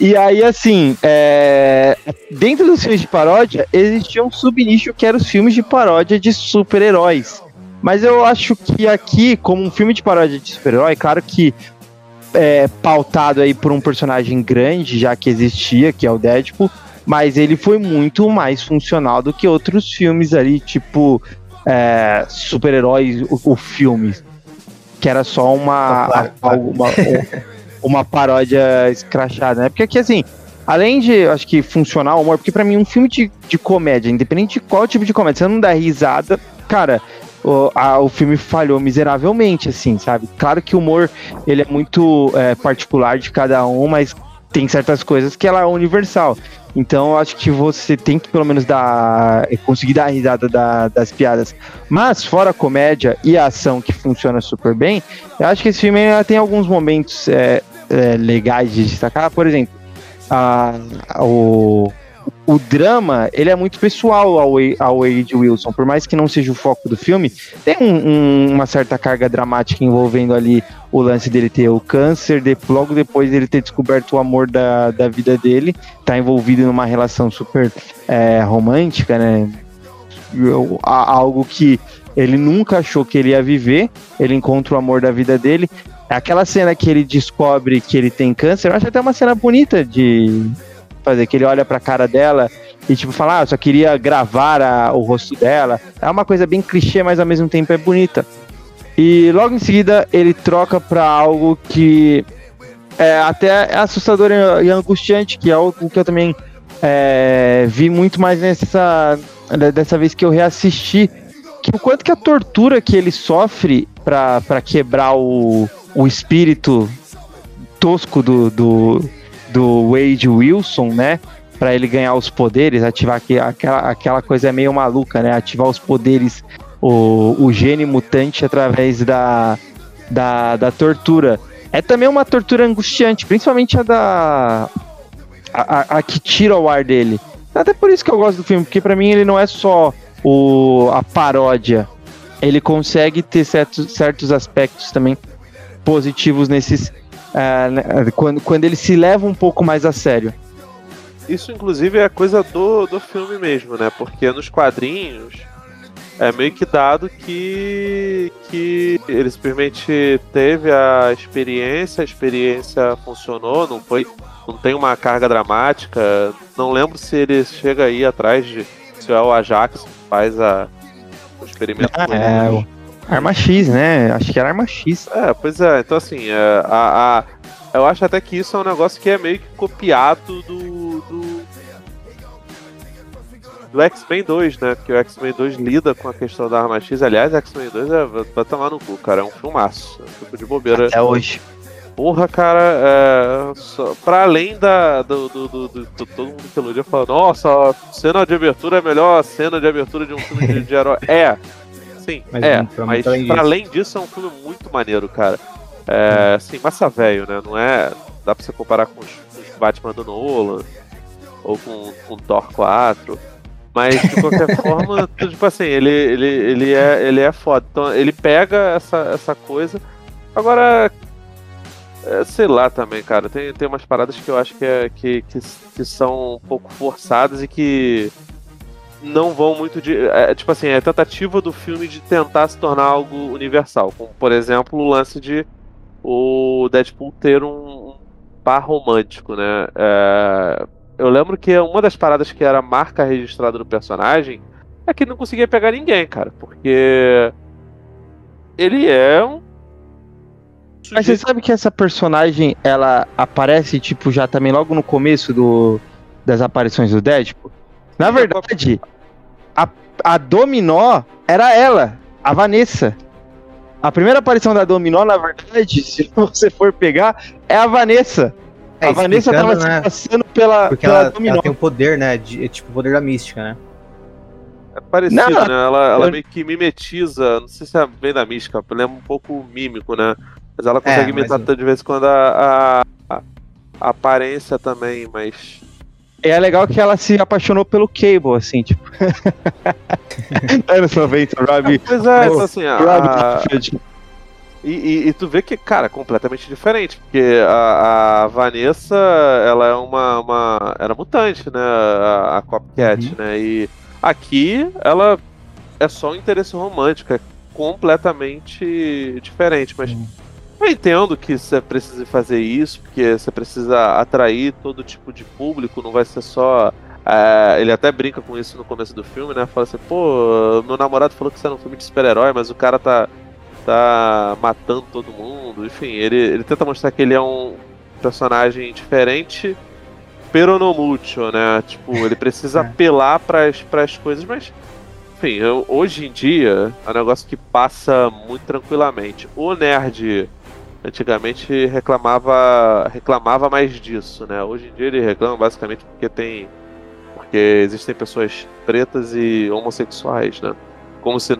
E aí, assim, é... dentro dos filmes de paródia, existia um subnicho que era os filmes de paródia de super-heróis. Mas eu acho que aqui, como um filme de paródia de super-herói, claro que é pautado aí por um personagem grande, já que existia, que é o Deadpool, mas ele foi muito mais funcional do que outros filmes ali, tipo é, super-heróis, o, o, filme, que era só uma, uma, uma paródia escrachada, né? Porque aqui, assim, além de, acho que, funcionar o humor, porque para mim um filme de, de comédia, independente de qual tipo de comédia, você não dá risada, cara, o, a, o filme falhou miseravelmente, assim, sabe? Claro que o humor ele é muito é, particular de cada um, mas tem certas coisas que ela é universal. Então eu acho que você tem que pelo menos dar conseguir dar a risada da, das piadas. Mas fora a comédia e a ação que funciona super bem, eu acho que esse filme tem alguns momentos é, é, legais de destacar. Por exemplo, a, o o drama, ele é muito pessoal ao, ao Wade Wilson, por mais que não seja o foco do filme, tem um, um, uma certa carga dramática envolvendo ali o lance dele ter o câncer, de, logo depois ele ter descoberto o amor da, da vida dele, tá envolvido numa relação super é, romântica, né? Algo que ele nunca achou que ele ia viver, ele encontra o amor da vida dele. Aquela cena que ele descobre que ele tem câncer, eu acho até uma cena bonita de, fazer, que ele olha pra cara dela e tipo fala, ah, eu só queria gravar a, o rosto dela. É uma coisa bem clichê, mas ao mesmo tempo é bonita. E logo em seguida ele troca pra algo que é até assustador e angustiante, que é algo que eu também é, vi muito mais nessa dessa vez que eu reassisti que o quanto que a tortura que ele sofre para quebrar o, o espírito tosco do, do, do Wade Wilson, né? Para ele ganhar os poderes, ativar aqui, aquela, aquela coisa meio maluca, né? Ativar os poderes, o, o gene mutante através da, da, da tortura. É também uma tortura angustiante, principalmente a da. A, a, a, que tira o ar dele. Até por isso que eu gosto do filme, porque para mim ele não é só o, a paródia. Ele consegue ter certos, certos aspectos também positivos nesses. Uh, quando, quando ele se leva um pouco mais a sério. Isso, inclusive, é coisa do, do filme mesmo, né? Porque nos quadrinhos é meio que dado que, que ele simplesmente teve a experiência, a experiência funcionou, não foi, não tem uma carga dramática. Não lembro se ele chega aí atrás de se é o Ajax que faz a, o experimento. Ah, é, o Arma X, né? Acho que era Arma X. É, pois é. Então assim, é, a, a, eu acho até que isso é um negócio que é meio que copiado do, do do X-Men 2, né? Porque o X-Men 2 lida com a questão da arma X. Aliás, X-Men 2 é, vai tomar no cu, cara. É um filmaço. É um tipo de bobeira. Até hoje. Porra, cara, é, só, pra além da, do, do, do, do, todo mundo que elogia fala, nossa, a cena de abertura é a melhor cena de abertura de um filme de, de herói. É, sim, mas, é, pra mas além pra além disso é um filme muito maneiro, cara. É, assim, massa velho, né? Não é. Dá pra você comparar com os, os Batman do Nolan ou com, com Thor 4. Mas de qualquer forma, tipo assim, ele, ele, ele, é, ele é foda. Então ele pega essa, essa coisa. Agora, é, sei lá também, cara. Tem, tem umas paradas que eu acho que, é, que, que, que são um pouco forçadas e que não vão muito de. É, tipo assim, é tentativa do filme de tentar se tornar algo universal. Como, por exemplo, o lance de o Deadpool ter um, um par romântico, né? É, eu lembro que uma das paradas que era marca registrada do personagem é que ele não conseguia pegar ninguém, cara. Porque. Ele é um. Mas você sabe que essa personagem, ela aparece, tipo, já também logo no começo do, das aparições do Deadpool? Na verdade, a, a Dominó era ela, a Vanessa. A primeira aparição da Dominó, na verdade, se você for pegar, é a Vanessa. É, a Vanessa tava né? se passando pela, Porque pela ela, ela, tem o poder, né? De, é tipo o poder da mística, né? É parecido, não, né? Ela, ela eu... meio que mimetiza, não sei se é bem da mística, lembra um pouco mímico, né? Mas ela consegue é, imitar mas... de vez em quando a, a, a, aparência também, mas. É legal que ela se apaixonou pelo Cable, assim, tipo. Anos 90, Robbie. Pois é, então, assim, a, a, e, e, e, tu vê que, cara, é completamente diferente, porque a, a Vanessa, ela é uma, uma. Era mutante, né? A, a Copcat, uhum. né? E aqui ela é só um interesse romântico, é completamente diferente, mas. Uhum. Eu entendo que você precisa fazer isso, porque você precisa atrair todo tipo de público, não vai ser só. É, ele até brinca com isso no começo do filme, né? Fala assim, pô, meu namorado falou que você era um filme de super-herói, mas o cara tá tá matando todo mundo. Enfim, ele, ele tenta mostrar que ele é um personagem diferente, pero no mucho, né? Tipo, ele precisa é. apelar para as coisas, mas enfim, eu, hoje em dia é um negócio que passa muito tranquilamente. O nerd antigamente reclamava reclamava mais disso, né? Hoje em dia ele reclama basicamente porque tem porque existem pessoas pretas e homossexuais, né? Como se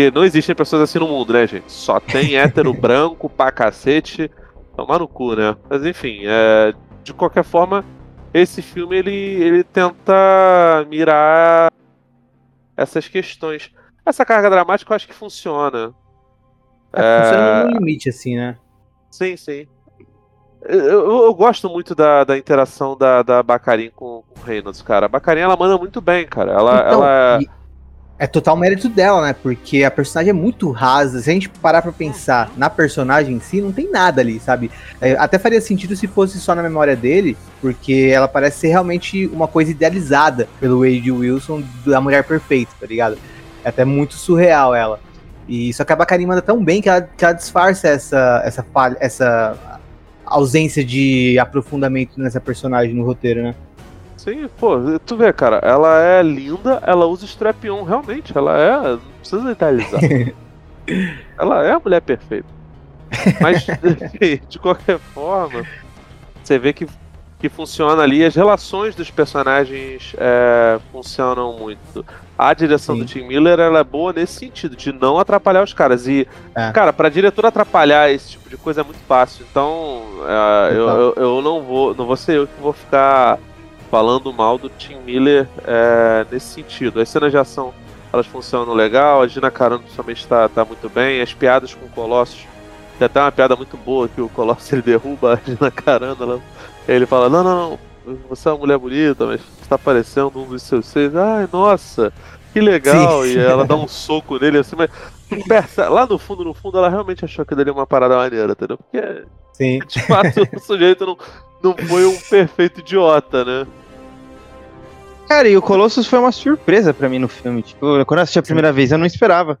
porque não existem pessoas assim no mundo, né, gente? Só tem hétero branco pra cacete. Tomar no cu, né? Mas enfim, é, de qualquer forma, esse filme ele, ele tenta mirar essas questões. Essa carga dramática eu acho que funciona. É, é... Funciona no limite, assim, né? Sim, sim. Eu, eu, gosto muito da, da interação da, da Bacarin com, com o Reynolds, cara. A Bacarin, ela manda muito bem, cara. Ela, então, ela... É total mérito dela, né? Porque a personagem é muito rasa. Se a gente parar pra pensar na personagem em si, não tem nada ali, sabe? É, até faria sentido se fosse só na memória dele, porque ela parece ser realmente uma coisa idealizada pelo Wade Wilson da mulher perfeita, tá ligado? É até muito surreal ela. E só que a Bacari manda tão bem que ela, que ela disfarça essa, essa, falha, essa ausência de aprofundamento nessa personagem no roteiro, né? Sim, pô, tu vê, cara, ela é linda, ela usa strap-on, realmente, ela é. Não precisa detalhizar. ela é a mulher perfeita. Mas, de qualquer forma, você vê que, que funciona ali, as relações dos personagens é, funcionam muito. A direção Sim. do Tim Miller ela é boa nesse sentido, de não atrapalhar os caras. E, é. cara, pra diretor atrapalhar esse tipo de coisa é muito fácil. Então, é, eu, eu, eu, não vou. Não vou ser eu que vou ficar falando mal do Tim Miller é, nesse sentido. As cenas de ação elas funcionam legal, a Gina Carano principalmente está tá muito bem, as piadas com o Colossus. Tem até uma piada muito boa que o Colossus ele derruba a Gina Carano. Ela, ele fala: Não, não, não, você é uma mulher bonita, mas está parecendo um dos seus seis. Ai, nossa, que legal. Sim. E ela dá um soco nele assim, mas lá no fundo, no fundo, ela realmente achou que dele é uma parada maneira, entendeu? Porque, Sim. de fato, o sujeito não, não foi um perfeito idiota, né? Cara, e o Colossus foi uma surpresa para mim no filme. Tipo, quando eu assisti a primeira Sim. vez, eu não esperava.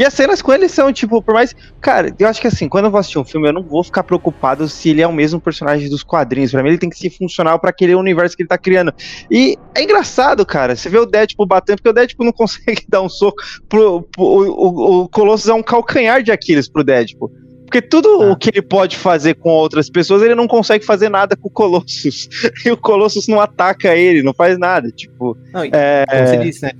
E as cenas com ele são, tipo, por mais. Cara, eu acho que assim, quando eu vou assistir um filme, eu não vou ficar preocupado se ele é o mesmo personagem dos quadrinhos. Pra mim, ele tem que ser funcional para aquele universo que ele tá criando. E é engraçado, cara. Você vê o Deadpool batendo, porque o Deadpool não consegue dar um soco. Pro, pro o, o, o Colossus é um calcanhar de Aquiles pro Deadpool. Porque tudo ah. o que ele pode fazer com outras pessoas, ele não consegue fazer nada com o Colossus. E o Colossus não ataca ele, não faz nada. Tipo. Não, é... Como você disse, né?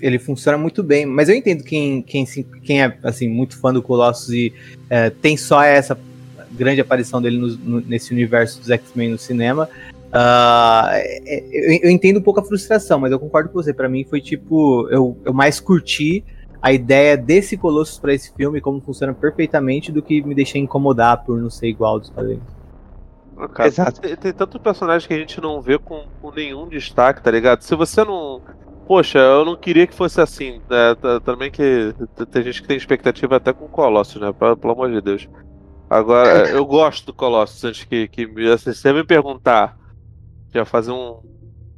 Ele funciona muito bem. Mas eu entendo quem, quem, quem é assim, muito fã do Colossus e é, tem só essa grande aparição dele no, no, nesse universo dos X-Men no cinema. Uh, eu, eu, entendo um pouco a frustração, mas eu concordo com você. Para mim foi tipo, eu, eu mais curti a ideia desse Colossus para esse filme, como funciona perfeitamente, do que me deixar incomodar por não ser igual dos quadrinhos. Cara, Exato. Tem, tem tantos personagens que a gente não vê com, com, nenhum destaque, tá ligado? Se você não. Poxa, eu não queria que fosse assim. Né? Também que tem gente que tem expectativa até com o Colossus, né? Pelo amor de Deus. Agora, eu gosto do Colossus antes que, que assim, você me perguntar. Já fazer um,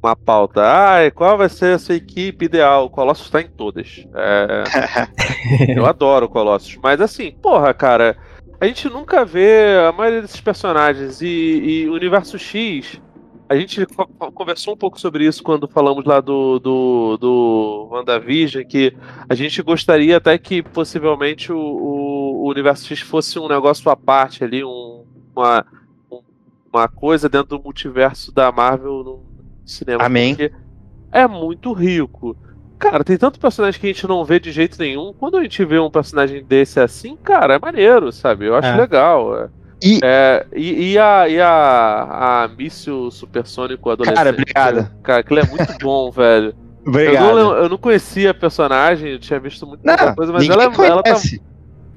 uma pauta. Ah, qual vai ser a sua equipe ideal? O Colossus está em todas. É... eu adoro o Colossus. Mas assim, porra, cara, a gente nunca vê a maioria desses personagens. E, e o Universo X, a gente conversou um pouco sobre isso quando falamos lá do, do, do WandaVision, que a gente gostaria até que possivelmente o, o, o Universo X fosse um negócio à parte ali, um, uma, uma coisa dentro do multiverso da Marvel cinema. Amém. Porque é muito rico. Cara, tem tanto personagem que a gente não vê de jeito nenhum. Quando a gente vê um personagem desse assim, cara, é maneiro, sabe? Eu acho é. legal. É. E, é, e, e, a, e a, a míssil supersônico adolescente? Cara, obrigado. Cara, aquilo é muito bom, velho. Obrigado. Eu não, eu não, conhecia a personagem, eu tinha visto muita não, coisa, mas ela, ela, tá,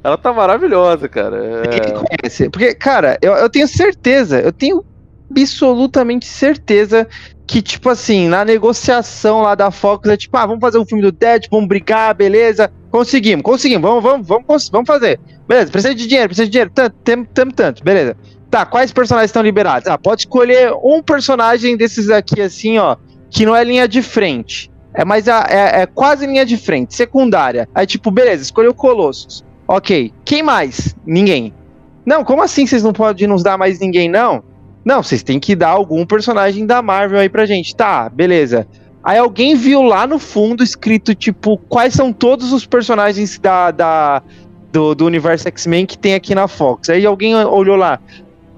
ela tá maravilhosa, cara. É... Conhece. Porque, cara, eu, eu tenho certeza, eu tenho absolutamente certeza que, tipo assim, na negociação lá da Fox é tipo, ah, vamos fazer um filme do Deadpool, vamos brigar, beleza. Conseguimos, conseguimos, vamos, vamos, vamos, vamos fazer. Beleza, precisa de dinheiro, precisa de dinheiro, tanto, temos tanto, tanto, beleza. Tá, quais personagens estão liberados? Ah, pode escolher um personagem desses aqui, assim, ó, que não é linha de frente. É mais a, é, é quase linha de frente, secundária. Aí, tipo, beleza, escolheu Colossus. Ok. Quem mais? Ninguém. Não, como assim vocês não podem nos dar mais ninguém, não? Não, vocês têm que dar algum personagem da Marvel aí pra gente. Tá, beleza. Aí alguém viu lá no fundo escrito, tipo, quais são todos os personagens da, da do, do universo X-Men que tem aqui na Fox. Aí alguém olhou lá,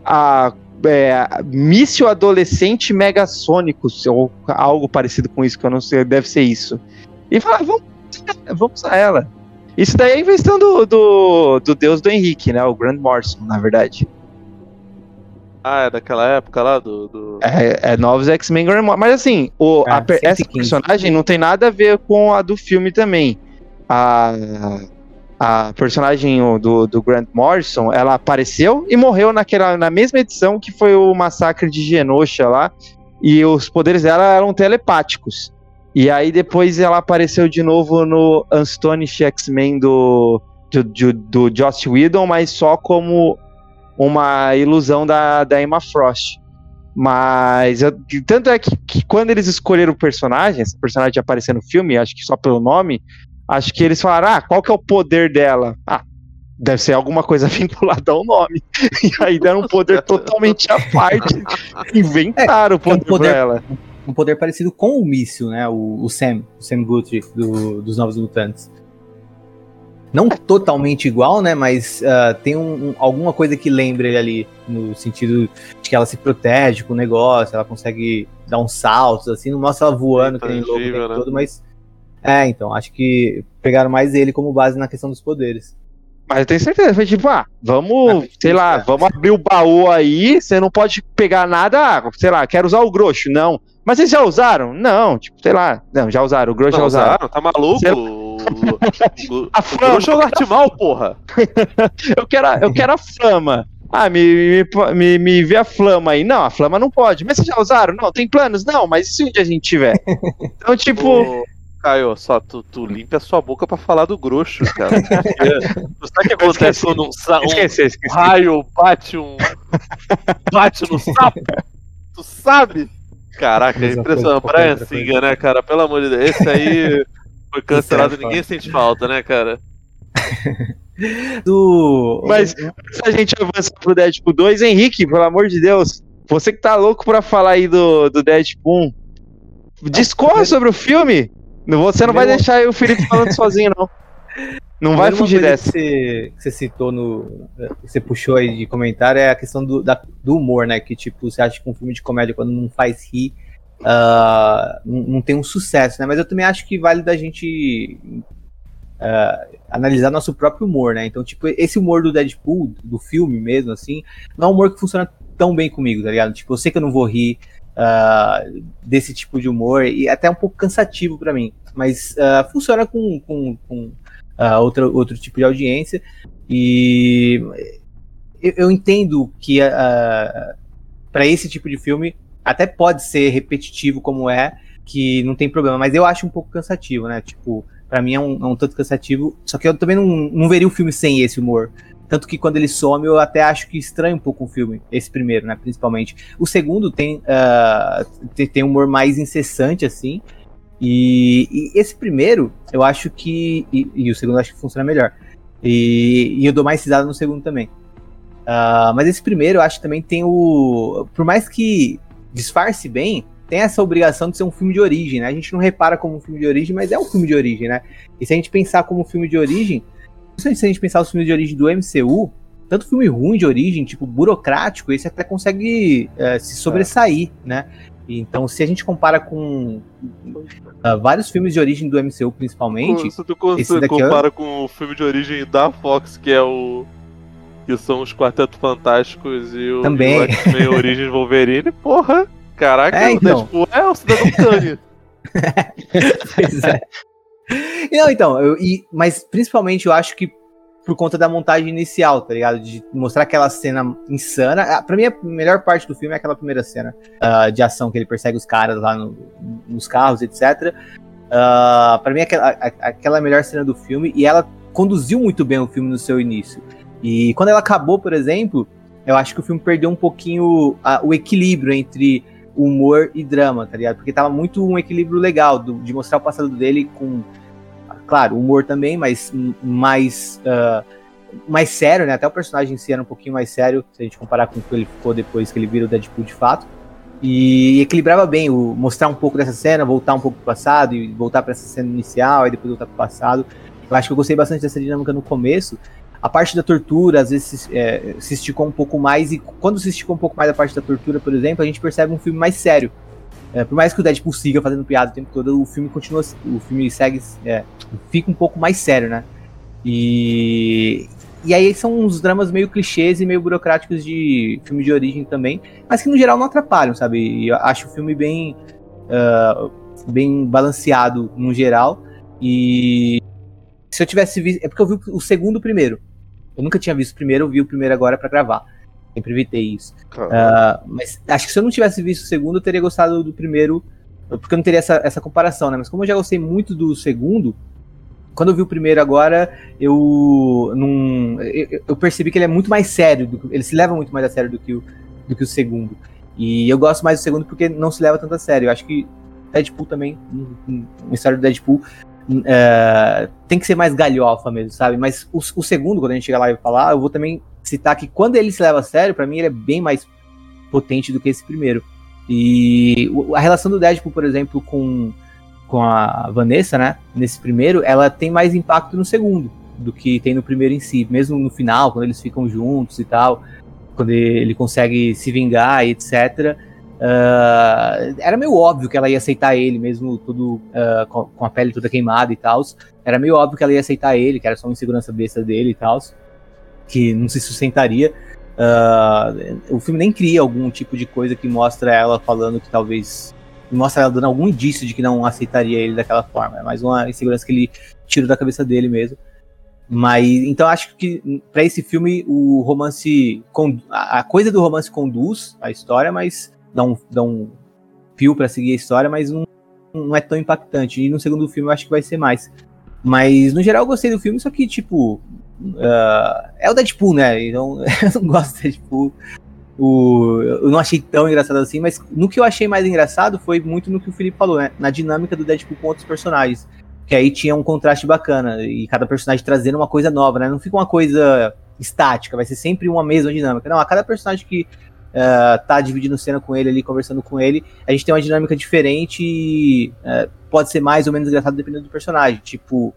a é, míssil adolescente megasônicos, ou algo parecido com isso, que eu não sei, deve ser isso. E falou, ah, vamos, vamos usar ela. Isso daí é a invenção do, do, do deus do Henrique, né? O Grand Morrison, na verdade. Ah, é daquela época lá do. do... É, é novos X-Men Mas assim, o, ah, a, essa personagem não tem nada a ver com a do filme também. A, a personagem do, do Grant Morrison, ela apareceu e morreu naquela, na mesma edição que foi o massacre de Genosha lá. E os poderes dela eram telepáticos. E aí depois ela apareceu de novo no Astonish X-Men do, do, do, do Joss Whedon, mas só como uma ilusão da, da Emma Frost. Mas eu, tanto é que, que, quando eles escolheram o personagem, esse personagem aparecer no filme, acho que só pelo nome, acho que eles falaram: ah, qual que é o poder dela? Ah, Deve ser alguma coisa vinculada ao nome. E aí deram um poder totalmente à parte. Inventaram o poder, um poder- pra ela. Um poder parecido com o míssil, né? O, o Sam, o Sam Guthrie do- dos Novos Mutantes. Não totalmente igual, né? Mas ah, tem um- um- alguma coisa que lembra ele ali, no sentido de que ela se protege com o negócio, ela consegue dar uns saltos, assim, não mostra ela voando, que nem louco né? todo, mas. É, então, acho que pegaram mais ele como base na questão dos poderes. Mas eu tenho certeza, foi tipo, ah, vamos, Ah, sei lá, é. vamos abrir o baú aí, você não pode pegar nada, ah, sei lá, quero usar o grosso, não. Mas vocês já usaram? Não, tipo, sei lá, não, já usaram, o grosso já Não, usaram. usaram, tá maluco? O, o, A o flama, Grosso é o Artimal, porra. eu quero, a- eu quero a flama. Ah, me, me, me, me vê a flama aí. Não, a flama não pode. Mas vocês já usaram? Não, tem planos? Não, mas e se um dia a gente tiver? Então, tipo, Caio, só tu, tu limpa a sua boca pra falar do grosso, cara. Sabe o que acontece esqueci. quando um, um esqueci, esqueci. raio bate um. bate no sapo? Tu sabe? Caraca, é impressionante. coisa, Brian. Singer, né, cara? Pelo amor de Deus. Esse aí foi cancelado, Isso é ninguém sente falta, né, cara? Do. Mas se a gente avançar pro Deadpool 2, Henrique, pelo amor de Deus, você que tá louco pra falar aí do, do Deadpool, discorra sobre o filme. Você não vai deixar o Felipe falando sozinho, não. Não vai fugir dessa. Que você, que você citou no. que Você puxou aí de comentário é a questão do, da- do humor, né? Que tipo, você acha que um filme de comédia, quando não faz rir, ah, não, não tem um sucesso, né? Mas eu também acho que vale da gente ah, analisar nosso próprio humor, né? Então, tipo, esse humor do Deadpool, do filme mesmo, assim, não é um humor que funciona tão bem comigo, tá ligado? Tipo, eu sei que eu não vou rir ah, desse tipo de humor e até um pouco cansativo pra mim, mas ah, funciona com, com, com ah, outro, outro tipo de audiência e eu, eu entendo que para esse tipo de filme até pode ser repetitivo como é, que não tem problema, mas eu acho um pouco cansativo, né? Tipo, pra mim é um, é um tanto cansativo, só que eu também não, não veria o filme sem esse humor. Tanto que quando ele some, eu até acho que estranha um pouco o filme, esse primeiro, né? Principalmente. O segundo tem, ah, tem, um humor mais incessante, assim. E, e esse primeiro, eu acho que. E, e o segundo eu acho que funciona melhor. E, e eu dou mais risada no segundo também. Ah, mas esse primeiro eu acho que também tem o. Por mais que disfarce bem, tem essa obrigação de ser um filme de origem, né? A gente não repara como um filme de origem, mas é um filme de origem, né? E se a gente pensar como um filme de origem, principalmente se a gente pensar os filmes de origem do MCU, tanto filme ruim de origem, tipo burocrático, esse até consegue eh, se sobressair, né? Então, se a gente compara com ah, vários filmes de origem do MCU, principalmente, Se tu esse é- compara com o filme de origem da Fox, que é o. Que são os Quarteto Fantásticos e o, Também. e o Origins Wolverine, porra! Caraca, É, o então. Deadpool é o Cidadão Kane. Pois é. Não, então, eu, e, mas principalmente eu acho que por conta da montagem inicial, tá ligado? De mostrar aquela cena insana. Ah, Pra mim, a melhor parte do filme é aquela primeira cena ah, de ação que ele persegue os caras lá no- nos carros, etc. Ah, pra mim, aquela, a- aquela é a melhor cena do filme e ela conduziu muito bem o filme no seu início. E quando ela acabou, por exemplo, eu acho que o filme perdeu um pouquinho a- o equilíbrio entre humor e drama, tá ligado? Porque tava muito um equilíbrio legal do- de mostrar o passado dele com, claro, humor também, mas mais ah, mais sério, né? Até o personagem em si era um pouquinho mais sério, se a gente comparar com o que ele ficou depois que ele vira o Deadpool de fato. E equilibrava bem o mostrar um pouco dessa cena, voltar um pouco pro passado e voltar para essa cena inicial e depois voltar pro passado. Eu acho que eu gostei bastante dessa dinâmica no começo. A parte da tortura, às vezes, é, se esticou um pouco mais, e quando se esticou um pouco mais a parte da tortura, por exemplo, a gente percebe um filme mais sério. É, por mais que o Deadpool siga fazendo piada o tempo todo, o filme continua. O filme segue. é, fica um pouco mais sério, né? E. E aí são uns dramas meio clichês e meio burocráticos de filme de origem também, mas que no geral não atrapalham, sabe? E eu acho o filme bem. ah, bem balanceado no geral. E. Se eu tivesse visto. É porque eu vi o segundo primeiro. Eu nunca tinha visto o primeiro, eu vi o primeiro agora pra gravar. Sempre evitei isso. Ah, mas acho que se eu não tivesse visto o segundo, eu teria gostado do primeiro, porque eu não teria essa, essa comparação, né? Mas como eu já gostei muito do segundo, quando eu vi o primeiro agora, eu não. Eu, eu percebi que ele é muito mais sério, do que- ele se leva muito mais a sério do que, o, do que o segundo. E eu gosto mais do segundo porque não se leva tanto a sério. Eu acho que Deadpool também, um- um- uma história do Deadpool, é, tem que ser mais galhofa mesmo, sabe? Mas o, o, segundo, quando a gente chegar lá e falar, eu vou também citar que quando ele se leva a sério, para mim ele é bem mais potente do que esse primeiro. E a relação do Deadpool, por exemplo, com, com a Vanessa, né? Nesse primeiro, ela tem mais impacto no segundo do que tem no primeiro em si. Mesmo no final, quando eles ficam juntos e tal, quando ele consegue se vingar e etc. Uh, era meio óbvio que ela ia aceitar ele, mesmo tudo uh, com, a pele toda queimada e tal. Era meio óbvio que ela ia aceitar ele, que era só uma insegurança besta dele e tal. Que não se sustentaria. Uh, o filme nem cria algum tipo de coisa que mostra ela falando que talvez. Mostra ela dando algum indício de que não aceitaria ele daquela forma. É mais uma insegurança que ele tira da cabeça dele mesmo. Mas então acho que para esse filme o romance a coisa do romance conduz a história, mas dá um, dá um fio para seguir a história, mas não, não é tão impactante. E no segundo filme eu acho que vai ser mais. Mas no geral eu gostei do filme, só que, tipo. Uh, é o Deadpool, né? Então eu não gosto do Deadpool. O, eu não achei tão engraçado assim, mas no que eu achei mais engraçado foi muito no que o Felipe falou, né? Na dinâmica do Deadpool com outros personagens. Que aí tinha um contraste bacana. E cada personagem trazendo uma coisa nova, né? Não fica uma coisa estática, vai ser sempre uma mesma dinâmica. Não, a cada personagem que uh, tá dividindo cena com ele ali, conversando com ele, a gente tem uma dinâmica diferente e uh, pode ser mais ou menos engraçado dependendo do personagem. Tipo,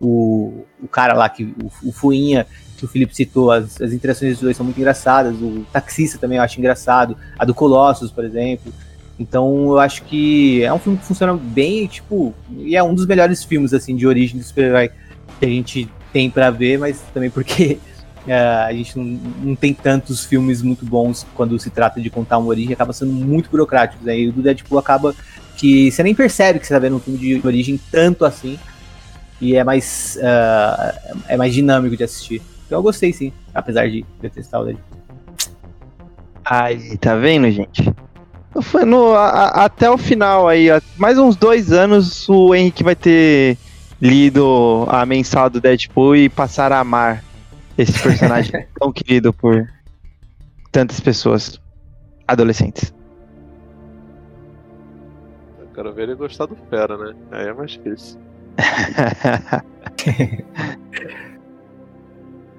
o, o cara lá, que o, o Fuinha, que o Felipe citou, as, as interações dos dois são muito engraçadas, o taxista também eu acho engraçado, a do Colossus, por exemplo. Então eu acho que é um filme que funciona bem, tipo, e é um dos melhores filmes assim de origem do super-herói que a gente tem para ver, mas também porque é, a gente não, não, tem tantos filmes muito bons quando se trata de contar uma origem, acaba sendo muito burocrático. Né? E o do Deadpool acaba que você nem percebe que você tá vendo um filme de origem tanto assim. E é mais, uh, é mais dinâmico de assistir. Então eu gostei sim, apesar de detestar o Deadpool. Aí, tá vendo, gente? Foi no, a, até o final aí, mais uns dois anos, o Henrique vai ter lido a mensal do Deadpool e passar a amar esse personagem tão querido por tantas pessoas adolescentes. Eu quero ver ele gostar do Fera, né? Aí é mais difícil.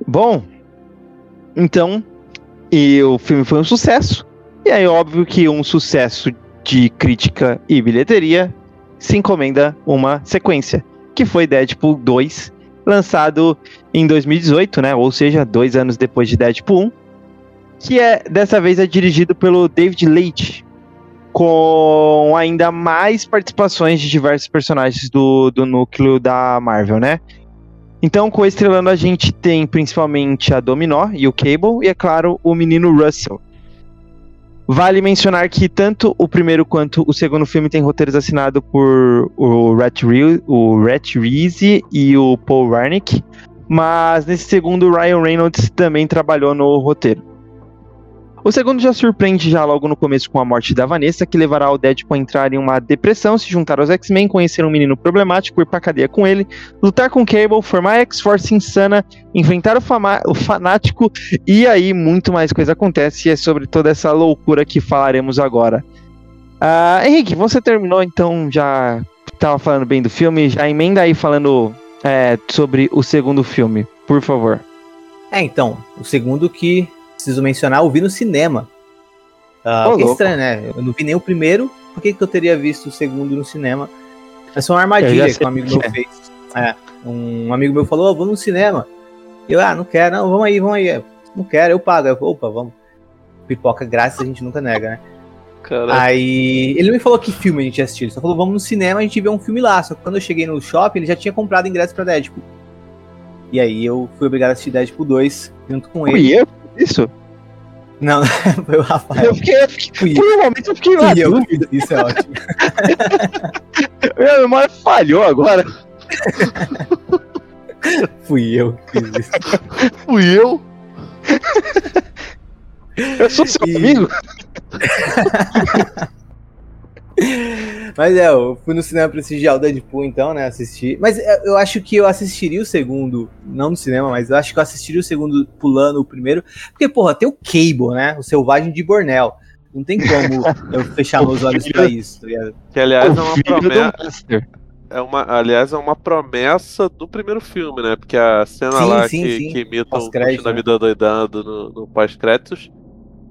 Bom, então, e o filme foi um sucesso. E aí, óbvio que um sucesso de crítica e bilheteria se encomenda uma sequência, que foi Deadpool 2, lançado em 2018, né? Ou seja, dois anos depois de Deadpool 1, que é dessa vez é dirigido pelo David Leitch, com ainda mais participações de diversos personagens do, do núcleo da Marvel, né? Então, com estrelando a gente tem principalmente a Dominó e o Cable, e é claro, o menino Russell, Vale mencionar que tanto o primeiro quanto o segundo filme tem roteiros assinados por o Rhett, o Rhett Reese e o Paul Warnick, mas nesse segundo Ryan Reynolds também trabalhou no roteiro. O segundo já surpreende já logo no começo com a morte da Vanessa, que levará o Deadpool a entrar em uma depressão, se juntar aos X-Men, conhecer um menino problemático, ir pra cadeia com ele, lutar com Cable, formar a X-Force insana, enfrentar o, o, fanático, e aí muito mais coisa acontece, e é sobre toda essa loucura que falaremos agora. Uh, Henrique, você terminou então, já estava falando bem do filme, já emenda aí falando é, sobre o segundo filme, por favor. É, então, o segundo que preciso mencionar, eu vi no cinema. Uh, que é estranho, né? Eu não vi nem o primeiro, por que, que eu teria visto o segundo no cinema? Essa é uma armadilha que um amigo meu é. fez. É, um amigo meu falou, oh, vamos no cinema. Eu, ah, não quero, não, vamos aí, vamos aí. Não quero, eu pago. Eu, opa, vamos. Pipoca grátis a gente nunca nega, né? Caraca. Aí ele me falou que filme a gente ia assistir. Ele só falou, vamos no cinema, a gente vê um filme lá. Só que quando eu cheguei no shopping, ele já tinha comprado ingresso pra Deadpool. E aí eu fui obrigado a assistir Deadpool 2 junto com ele. eu? Isso? Não, foi o Rafael. Eu fiquei, eu fiquei por um momento eu fiquei lá. Eu, isso é ótimo. Minha memória falhou agora. Fui eu que fiz isso. Fui eu? Eu sou seu e... amigo? Mas é, eu fui no cinema prestigiar o Deadpool, então, né? Assisti. Mas é, eu acho que eu assistiria o segundo, não no cinema, mas eu acho que eu assistiria o segundo pulando o primeiro. Porque, porra, tem o Cable, né? O Selvagem de Bornel. Não tem como eu fechar meus olhos pra isso, tá Que aliás é uma promessa. é uma, aliás, é uma promessa do primeiro filme, né? Porque a cena Sim, lá sim, que, sim. que imita o Pós-crédito, da né? vida doidando no, no pós-créditos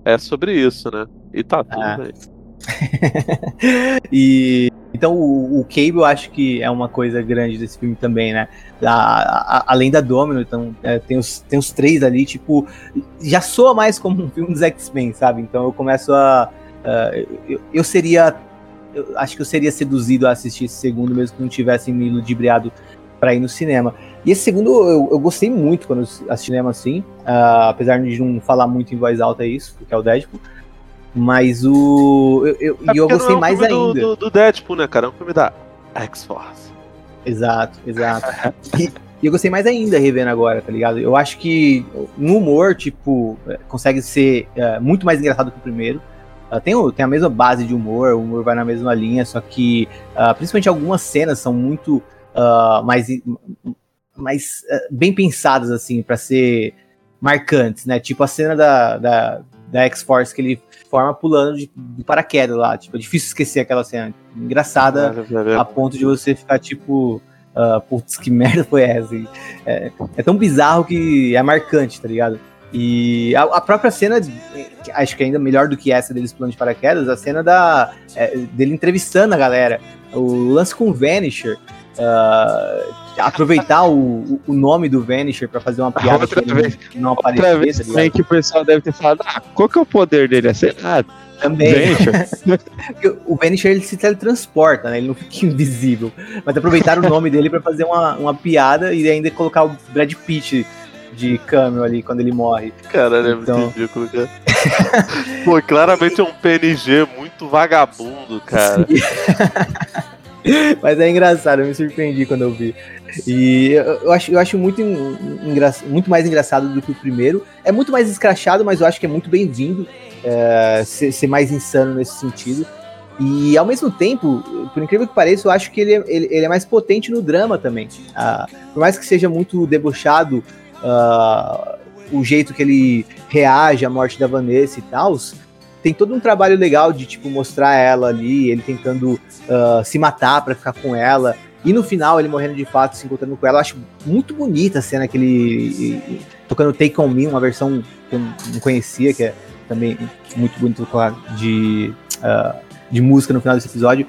é sobre isso, né? E tá tudo Ah. bem. e então o, o Cable eu acho que é uma coisa grande desse filme também, né? A- a- além da Domino, então é, tem, os, tem os três ali, tipo, já soa mais como um filme dos X-Men, sabe? Então eu começo a. a- eu, eu seria. Eu acho que eu seria seduzido a assistir esse segundo, mesmo que não tivesse me ludibriado pra ir no cinema. E esse segundo eu, eu gostei muito quando assisti cinema assim, ah, apesar de não falar muito em voz alta isso, que é o Deadpool. Mas o. Eu, eu, É e eu gostei é mais do- ainda. Do, do Deadpool, né, cara? É um filme da X-Force. Exato, exato. e, eu gostei mais ainda revendo agora, tá ligado? Eu acho que no humor, tipo, é, consegue ser é, muito mais engraçado que o primeiro. Ah, tem, o- tem a mesma base de humor, o humor vai na mesma linha, só que ah, principalmente algumas cenas são muito mais, mais bem pensadas, assim, pra ser marcantes, né? Tipo a cena da, da, da X-Force que ele forma pulando de, de paraquedas lá. Tipo, é difícil esquecer aquela cena. Engraçada a ponto de você ficar tipo, ah, putz, que merda foi essa? É, é tão bizarro que é marcante, tá ligado? E a, a própria cena, acho que ainda melhor do que essa deles pulando de paraquedas, a cena da, é, dele entrevistando a galera. O lance com o Vanisher. Ah, aproveitar o, o- nome do Vanisher pra fazer uma piada Outra que vez- não Outra aparecer, vez tá que o pessoal deve ter falado, ah, qual que é o poder dele? É ser ah, Também. O Vanisher ele se teletransporta, né? Ele não fica invisível. Mas aproveitaram o nome dele pra fazer uma, uma piada e ainda colocar o Brad Pitt de cameo ali quando ele morre. Caralho, é Então. muito ridículo, cara. Pô, claramente é um PNG muito vagabundo, cara. Mas é engraçado, eu me surpreendi quando eu vi. E eu, acho, eu acho muito, en- engra- muito mais engraçado do que o primeiro. É muito mais escrachado, mas eu acho que é muito bem-vindo é, ser, ser mais insano nesse sentido. E ao mesmo tempo, por incrível que pareça, eu acho que ele é, ele, ele é mais potente no drama também. Ah, por mais que seja muito debochado ah, o jeito que ele reage à morte da Vanessa e tal, tem todo um trabalho legal de tipo mostrar ela ali, ele tentando ah, se matar pra ficar com ela. E no final, ele morrendo de fato, se encontrando com ela. Eu acho muito bonita a cena que ele tocando Take On Me, uma versão que eu não conhecia, que é também muito bonito de, ah, de música no final desse episódio.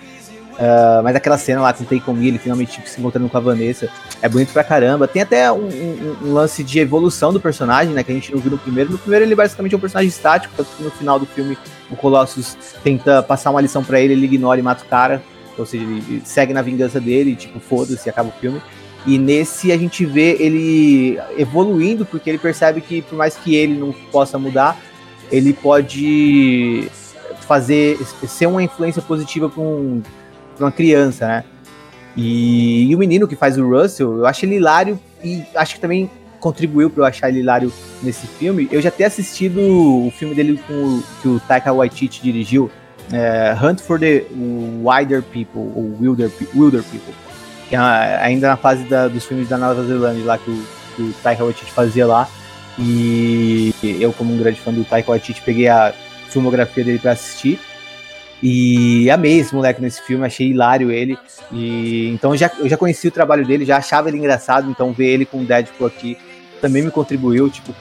Ah, mas aquela cena lá com Me, ele finalmente tipo, se encontrando com a Vanessa, é bonito pra caramba. Tem até um, um- um lance de evolução do personagem, né? Que a gente não viu no primeiro. No primeiro, ele basicamente é um personagem estático, tanto que no final do filme o Colossus tenta passar uma lição pra ele, ele ignora e mata o cara. Ou seja, ele segue na vingança dele, tipo, foda-se, acaba o filme. E nesse a gente vê ele evoluindo, porque ele percebe que, por mais que ele não possa mudar, ele pode fazer ser uma influência positiva para um, uma criança, né? E, e o menino que faz o Russell, eu acho ele hilário e acho que também contribuiu para eu achar ele hilário nesse filme. Eu já ter assistido o filme dele o, que o Taika Waititi dirigiu, é, Hunt for the Wider People, ou Wilder, Wilder People, que é ainda na fase da- dos filmes da Nova Zelândia, lá que o, que o Taika Waititi fazia lá. E eu, como um grande fã do Taika Waititi, peguei a filmografia dele para assistir. E amei esse moleque nesse filme, achei hilário ele. E então já, eu já conheci o trabalho dele, já achava ele engraçado, então ver ele com o Deadpool aqui também me contribuiu, tipo,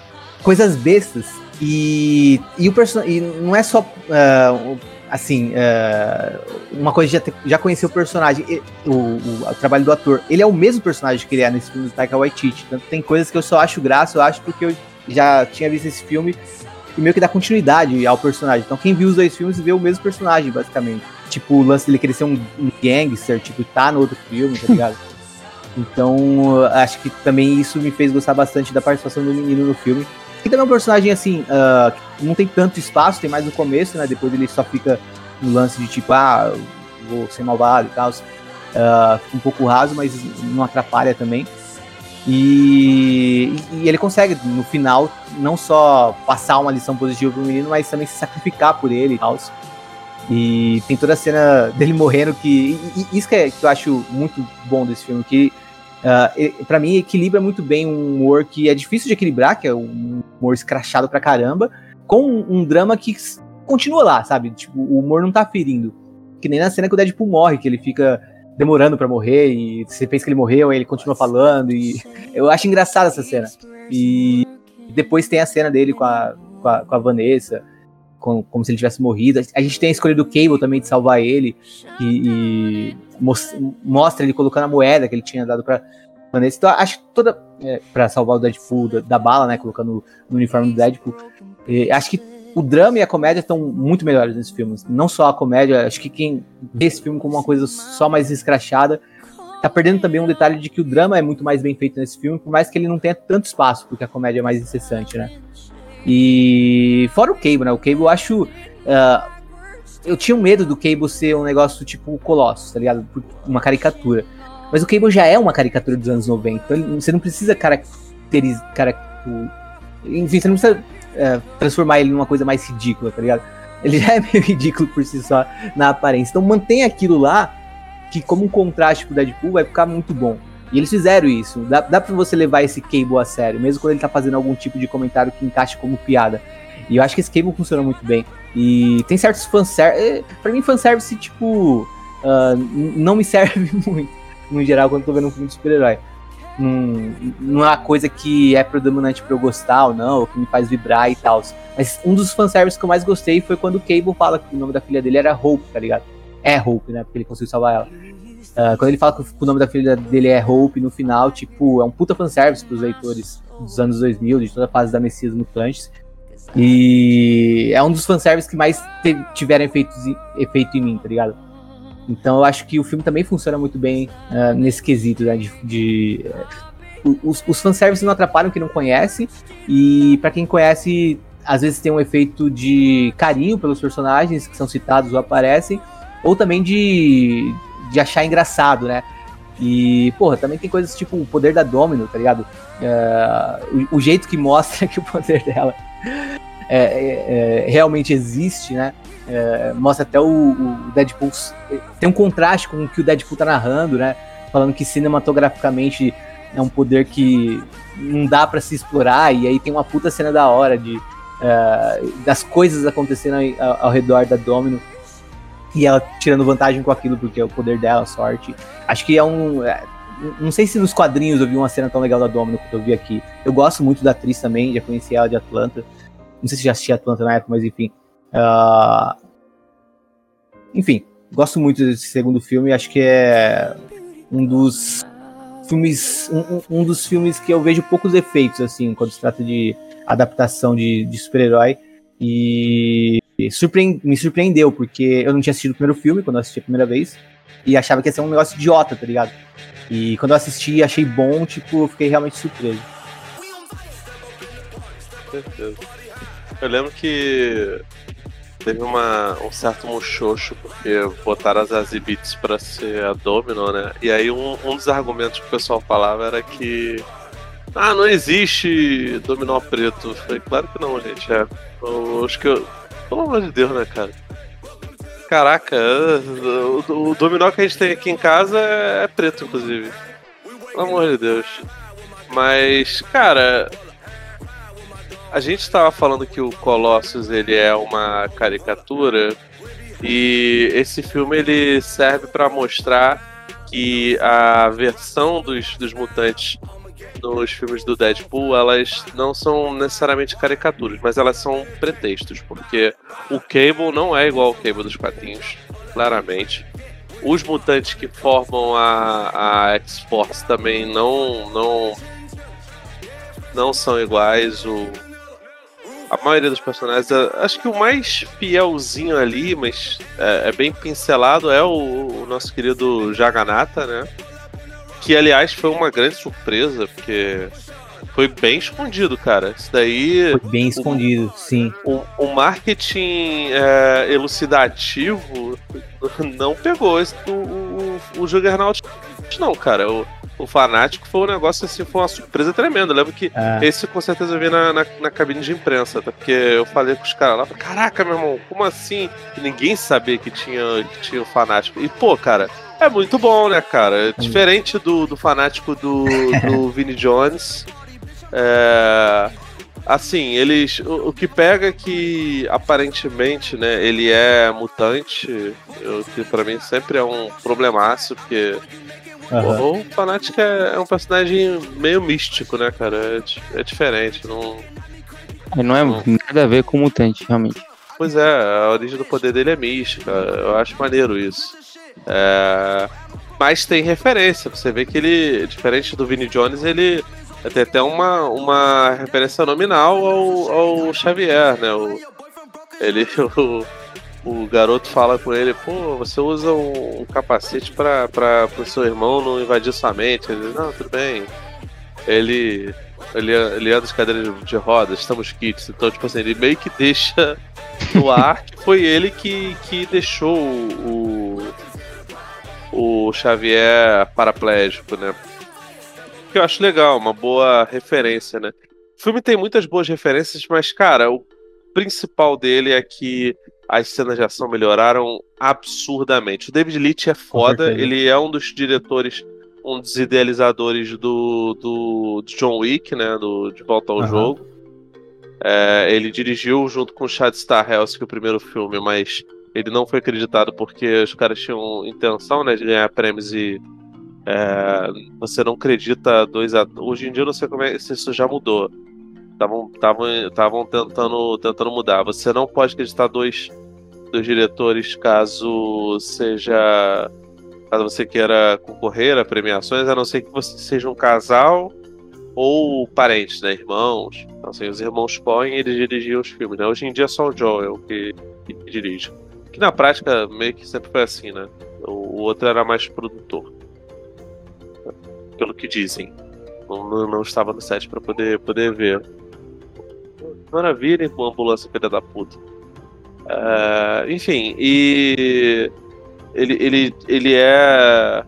coisas bestas. E, e o personagem. Não é só o- assim, ah, uma coisa já, já conhecer o personagem, o, o- o trabalho do ator. Ele é o mesmo personagem que ele é nesse filme do Taika Waititi. Tanto tem coisas que eu só acho graça, eu acho porque eu já tinha visto esse filme e meio que dá continuidade ao personagem. Então quem viu os dois filmes vê o mesmo personagem, basicamente. Tipo, o lance dele querer ser um, um gangster, tipo, tá no outro filme, tá ligado? Então, acho que também isso me fez gostar bastante da participação do menino no filme. E também é um personagem, assim, ah, que não tem tanto espaço, tem mais no começo, né? Depois ele só fica no lance de tipo, ah, vou ser malvado e tal. Fica um pouco raso, mas não atrapalha também. E, e ele consegue, no final, não só passar uma lição positiva pro menino, mas também se sacrificar por ele e tal. E tem toda a cena dele morrendo que. e- e isso que, é, que eu acho muito bom desse filme, que ah, e- pra mim equilibra muito bem um humor que é difícil de equilibrar, que é um humor escrachado pra caramba, com um, drama que continua lá, sabe? Tipo, o humor não tá ferindo. Que nem na cena que o Deadpool morre, que ele fica demorando para morrer e você pensa que ele morreu, aí ele continua falando e eu acho engraçada essa cena. E depois tem a cena dele com a, com a, com a Vanessa, com, como se ele tivesse morrido. A gente tem a escolha do Cable também de salvar ele e, e mostra ele colocando a moeda que ele tinha dado para Vanessa. Então acho que toda é, para salvar o Deadpool da, da, bala, né, colocando no uniforme do Deadpool. E, acho que o drama e a comédia estão muito melhores nesse filme. Não só a comédia, acho que quem vê esse filme como uma coisa só mais escrachada, tá perdendo também um detalhe de que o drama é muito mais bem feito nesse filme, por mais que ele não tenha tanto espaço, porque a comédia é mais incessante, né? E fora o Cable, né? O Cable eu acho. Uh, eu tinha um medo do Cable ser um negócio tipo Colossus, tá ligado? Uma caricatura. Mas o Cable já é uma caricatura dos anos 90. Então você não precisa caracterizar. Cara, enfim, você não precisa é, transformar ele numa coisa mais ridícula, tá ligado? Ele já é meio ridículo por si só na aparência. Então mantém aquilo lá, que como um contraste pro Deadpool vai ficar muito bom. E eles fizeram isso. Dá, dá pra você levar esse Cable a sério, mesmo quando ele tá fazendo algum tipo de comentário que encaixe como piada. E eu acho que esse Cable funciona muito bem. E tem certos fanservice. É, pra mim, fanservice, tipo. Uh, não me serve muito, no geral, quando tô vendo um filme de super-herói não, não é uma coisa que é predominante pra eu gostar ou não, ou que me faz vibrar e tal. Mas um dos fanservices que eu mais gostei foi quando o Cable fala que o nome da filha dele era Hope, tá ligado? É Hope, né? Porque ele conseguiu salvar ela. Uh, quando ele fala que o nome da filha dele é Hope no final, tipo, é um puta fanservice pros leitores dos anos 2000, de toda a fase da Messias Mutantes. E é um dos fanservices que mais tiveram efeitos, efeito em mim, tá ligado? Então eu acho que o filme também funciona muito bem uh, nesse quesito, né? De, de uh, os, os fanservices não atrapalham quem não conhece, e para quem conhece, às vezes tem um efeito de carinho pelos personagens que são citados ou aparecem, ou também de, de achar engraçado, né? E, porra, também tem coisas tipo o poder da Domino, tá ligado? Uh, o, o, jeito que mostra que o poder dela é, é, é, realmente existe, né? É, mostra até o, o, Deadpool. Tem um contraste com o que o Deadpool tá narrando, né? Falando que cinematograficamente é um poder que não dá para se explorar, e aí tem uma puta cena da hora de uh, das coisas acontecendo ao, ao, redor da Domino e ela tirando vantagem com aquilo porque é o poder dela, a sorte. Acho que é um. É, não sei se nos quadrinhos eu vi uma cena tão legal da Domino que eu vi aqui. Eu gosto muito da atriz também, já conheci ela de Atlanta. Não sei se já assisti Atlanta na época, mas enfim. Uh, enfim, gosto muito desse segundo filme. Acho que é um dos filmes, um, um, dos filmes que eu vejo poucos efeitos assim quando se trata de adaptação de, de super-herói e me surpreendeu porque eu não tinha assistido o primeiro filme quando eu assisti a primeira vez e achava que ia ser um negócio idiota, tá ligado? E quando eu assisti achei bom, tipo, eu fiquei realmente surpreso. Eu lembro que teve uma, um certo muxoxo, porque botaram as Azibits pra ser a Domino, né? E aí um, um dos argumentos que o pessoal falava era que. Ah, não existe dominó preto. Foi claro que não, gente. É. Eu, acho que eu. Pelo amor de Deus, né, cara? Caraca, o, o dominó que a gente tem aqui em casa é, é preto, inclusive. Pelo amor de Deus. Mas, cara, a gente estava falando que o Colossus ele é uma caricatura e esse filme ele serve para mostrar que a versão dos, dos mutantes nos filmes do Deadpool, elas não são necessariamente caricaturas, mas elas são pretextos, porque o Cable não é igual ao Cable dos quadrinhos, claramente. Os mutantes que formam a, a X-Force também não, não, não são iguais. O, a maioria dos personagens, acho que o mais fielzinho ali, mas é, é bem pincelado, é o, o, nosso querido Jaganata, né? Que aliás foi uma grande surpresa, porque foi bem escondido, cara. Isso daí. Foi bem escondido, o, sim. O, o marketing é, elucidativo não pegou esse, o, o, o Juggernaut, não, cara. O, o Fanático foi um negócio assim, foi uma surpresa tremenda. Eu lembro que é. esse com certeza eu vi na, na, na, cabine de imprensa, tá? porque eu falei com os caras lá, caraca, meu irmão, como assim? E ninguém sabia que tinha, que tinha o Fanático. E, pô, cara, é muito bom, né, cara? É diferente do, do Fanático do, do Vinnie Jones. É... assim, eles. O, o, que pega é que aparentemente, né, ele é mutante, o que pra mim sempre é um problemaço, porque. Uhum. O Fanatic é, é, um personagem meio místico, né, cara? É, é diferente. Não, não é não... nada a ver com mutante, realmente. Pois é, a origem do poder dele é mística. Eu acho maneiro isso. É... Mas tem referência. Você vê que ele, diferente do Vinnie Jones, ele tem até uma, uma referência nominal ao, ao Xavier, né? O, ele, o, o garoto fala com ele, pô, você usa um, um capacete para o seu irmão não invadir sua mente. Ele, não, tudo bem. Ele, ele, ele anda de cadeira de, de rodas, estamos kits. Então, tipo assim, ele meio que deixa no ar que foi ele que, que deixou o, o Xavier paraplégico, né? Que eu acho legal, uma boa referência, né? O filme tem muitas boas referências, mas, cara, o principal dele é que as cenas de ação melhoraram absurdamente. O David Leitch é foda, ele é um dos diretores, um dos idealizadores do, do, do John Wick, né? Do, de Volta ao uhum. Jogo. É, ele dirigiu junto com o Chad Stahelski o primeiro filme, mas ele não foi acreditado porque os caras tinham intenção né, de ganhar prêmios e é, você não acredita dois atores. Hoje em dia eu não sei como é se isso já mudou. Estavam tentando, tentando mudar. Você não pode acreditar dois, dois diretores caso seja. Caso você queira concorrer a premiações, a não ser que você seja um casal ou parentes, né? Irmãos. Então, assim, os irmãos Coen, eles dirigiam os filmes, né? Hoje em dia é só o Joel que, que dirige. Que na prática meio que sempre foi assim, né? O, outro era mais produtor. Pelo que dizem. Não, não estava no set para poder, poder ver. Maravilha com ambulância filha da puta. Uh, enfim, e ele, ele, ele é.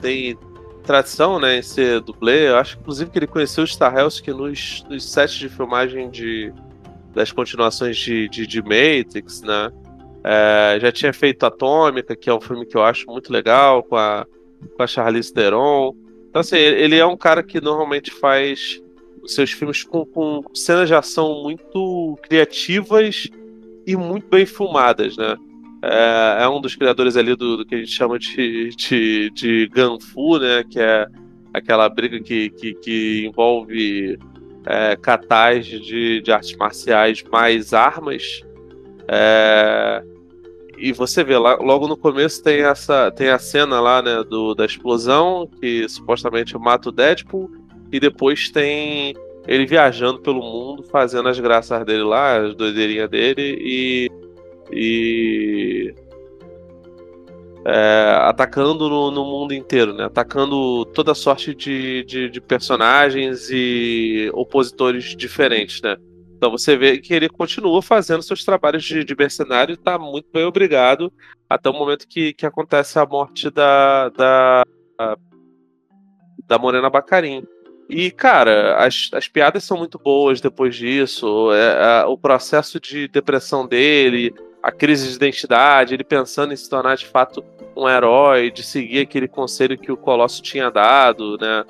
Tem tradição né, em ser dublê. Eu acho inclusive que ele conheceu o Starhelski nos, nos sets de filmagem de, das continuações de, de, de Matrix, né? É, já tinha feito Atômica, que é um filme que eu acho muito legal, com a, com a Charlize Theron. Então, assim, ele é um cara que normalmente faz seus filmes com, com cenas de ação muito criativas e muito bem filmadas, né? É, é um dos criadores ali do, do, que a gente chama de, de, de né? Que é aquela briga que, que, que envolve é, katais de, de artes marciais mais armas. É, e você vê lá, logo no começo tem essa tem a cena lá, né, do, da explosão que supostamente mata o Deadpool e depois tem ele viajando pelo mundo fazendo as graças dele lá, as doideirinhas dele e e é, atacando no, no, mundo inteiro, né? Atacando toda sorte de, de, de personagens e opositores diferentes, né? Então você vê que ele continua fazendo seus trabalhos de, de mercenário e está muito bem obrigado até o momento que, que acontece a morte da, da, da Morena Bacarim. E, cara, as, as piadas são muito boas depois disso. É, é, o processo de depressão dele, a crise de identidade, ele pensando em se tornar de fato um herói, de seguir aquele conselho que o Colosso tinha dado, né?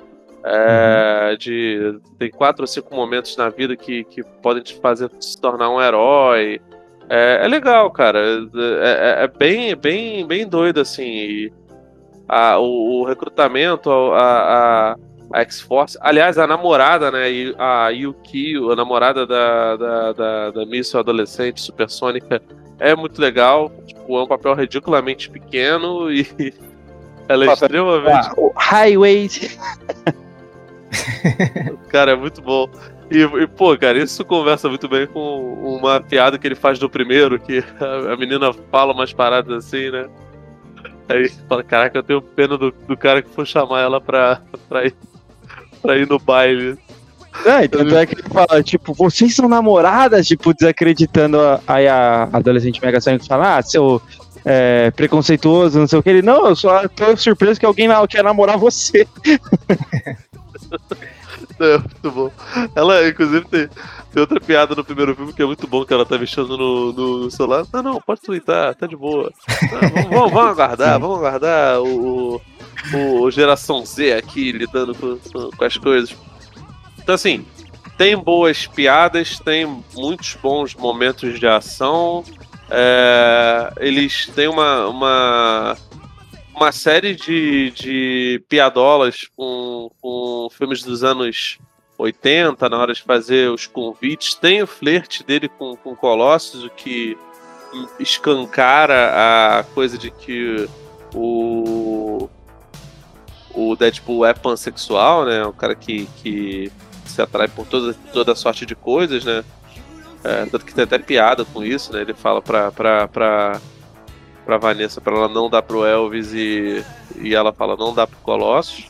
É, uhum. de, tem quatro ou cinco momentos na vida que, que podem te fazer se tornar um herói. É, é legal, cara. É, é, é bem, bem, bem doido, assim. E a, o, o, recrutamento, a, a, a X-Force. Aliás, a namorada, né? A Yuki, a namorada da, da, da, da Miss adolescente supersônica, é muito legal. Tipo, é um papel ridiculamente pequeno e. Ela é extremamente. Ah, highways. cara, é muito bom. E, e, pô, cara, isso conversa muito bem com uma piada que ele faz no primeiro, que a, a menina fala umas paradas assim, né? Aí fala, caraca, eu tenho pena do, do cara que for chamar ela pra, pra, ir, pra ir no baile. É, então é que ele fala, tipo, vocês são namoradas, tipo, desacreditando a, aí a adolescente Mega Sonic fala, ah, seu é, preconceituoso, não sei o que. Ele, não, eu só tô surpreso que alguém quer namorar você. É, muito bom. Ela, inclusive, tem, tem outra piada no primeiro filme que é muito bom, que ela tá mexendo no, no celular. Não, não, pode twittar, tá de boa. Não, vamos, vamos, aguardar, vamos aguardar o, o, o, Geração Z aqui lidando com, com as coisas. Então, assim, tem boas piadas, tem muitos bons momentos de ação. É, eles têm uma, uma, uma série de, de piadolas com, com filmes dos anos 80, na hora de fazer os convites. Tem o flerte dele com, com Colossus, o que escancara a coisa de que o, o Deadpool é pansexual, né? Um cara que, que se atrai por toda, toda sorte de coisas, né? É, tanto que tem até piada com isso, né? Ele fala pra, pra, pra, pra Vanessa pra ela não dar pro Elvis e, e ela fala não dá pro Colossus.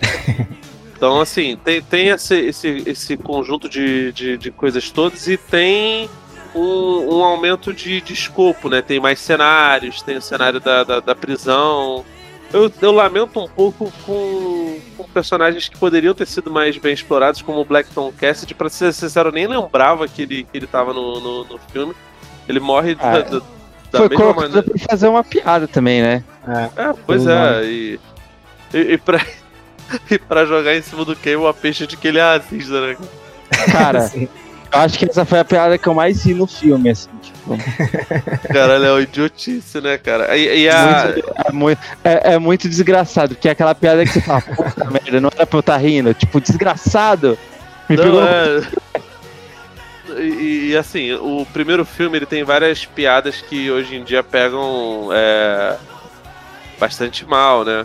Então, assim, tem, tem esse, esse, esse conjunto de, de, de coisas todas e tem um, um aumento de, de escopo, né? Tem mais cenários, tem o cenário da, da, da prisão. Eu, eu, lamento um pouco com, com, personagens que poderiam ter sido mais bem explorados, como o Blackton Cassidy. Pra ser sincero, eu nem lembrava que ele, que ele tava no, no, no filme. Ele morre ah, da, da, da foi mesma maneira. pra fazer uma piada também, né? É, é pois é. E, e, e, pra, e pra jogar em cima do Cable a peixe de que ele é racista, né? Cara, acho que essa foi a piada que eu mais vi no filme, assim, tipo. Caralho, é uma idiotice, né, cara? E, e a... muito, é, muito, é, é, muito desgraçado, porque é aquela piada que você fala, puta merda, não era pra eu estar tá rindo. Tipo, desgraçado. Me não, pegou... é... E, e, assim, o primeiro filme ele tem várias piadas que hoje em dia pegam é, bastante mal, né?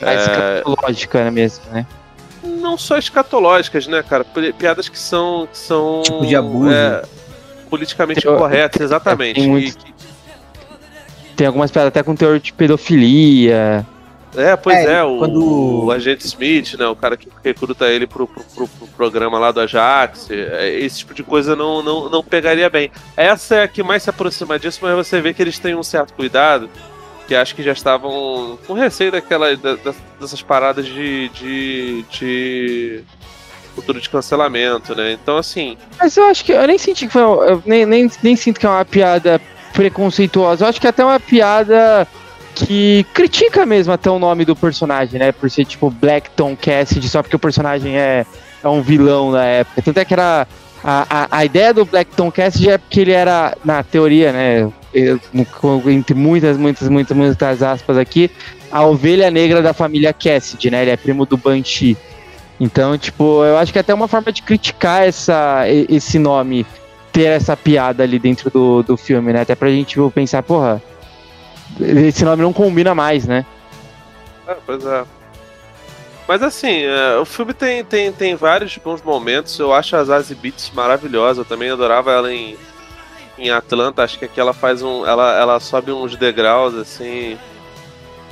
É mais é... lógica né, mesmo, né? Não só escatológicas, né, cara? Piadas que são. Que são tipo de abuso. É, politicamente corretas, exatamente. Tem, muito, e, tem algumas piadas até com teor de pedofilia. É, pois é, é o, quando... o agente Smith, né? O cara que recruta ele pro, pro, pro, pro programa lá do Ajax. É, esse tipo de coisa não, não, não pegaria bem. Essa é a que mais se aproxima disso, mas você vê que eles têm um certo cuidado que acho que já estavam com receio daquela, da, dessas paradas de, de, de futuro de cancelamento, né? Então, assim. Mas eu acho que eu nem senti que foi. Eu nem, nem, nem sinto que é uma piada preconceituosa. Eu acho que é até uma piada que critica mesmo até o nome do personagem, né? Por ser tipo Blackton Cassidy, só porque o personagem é, é um vilão na época. Tanto é que era. A, a, a ideia do Blackton Cassidy é porque ele era, na teoria, né? Entre muitas, muitas, muitas, muitas aspas aqui, a ovelha negra da família Cassidy, né? Ele é primo do Banshee. Então, tipo, eu acho que é até uma forma de criticar essa, esse nome, ter essa piada ali dentro do, do filme, né? Até pra gente tipo, pensar, porra, esse nome não combina mais, né? É, pois é. Mas assim, é, o filme tem, tem, tem vários bons momentos. Eu acho a Zazie Beats maravilhosa. Eu também adorava ela em em Atlanta, acho que aqui ela faz um. Ela, ela sobe uns degraus, assim.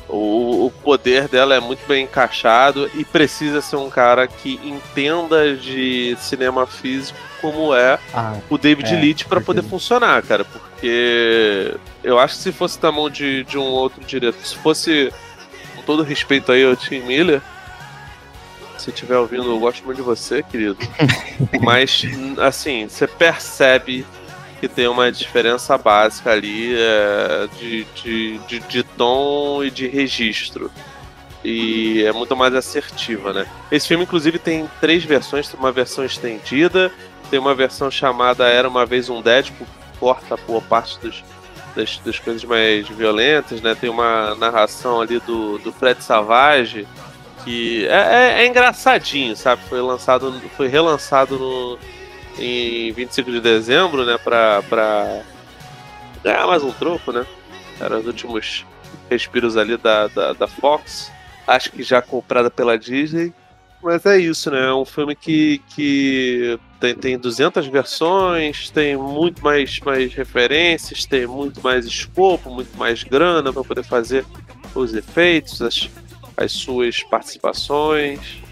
O, o poder dela é muito bem encaixado e precisa ser um cara que entenda de cinema físico como é ah, o David é, Leitch para poder funcionar, cara. Porque eu acho que se fosse da mão de, de um outro diretor, se fosse, com todo respeito aí ao Tim Miller, se estiver ouvindo, eu gosto muito de você, querido. Mas, assim, você percebe que tem uma diferença básica ali é, de, de, de, de, tom e de registro. E é muito mais assertiva, né? Esse filme, inclusive, tem três versões: tem uma versão estendida, tem uma versão chamada Era uma Vez um Deadpool, que corta boa parte dos, das, das coisas mais violentas, né? Tem uma narração ali do, do Fred Savage, que é, é, é engraçadinho, sabe? Foi lançado, foi relançado no em 25 de dezembro, né, pra, pra ganhar mais um troco, né? Eram os últimos respiros ali da, da, da Fox. Acho que já comprada pela Disney. Mas é isso, né? É um filme que, que tem, tem 200 versões, tem muito mais, mais referências, tem muito mais escopo, muito mais grana para poder fazer os efeitos, as, as suas participações.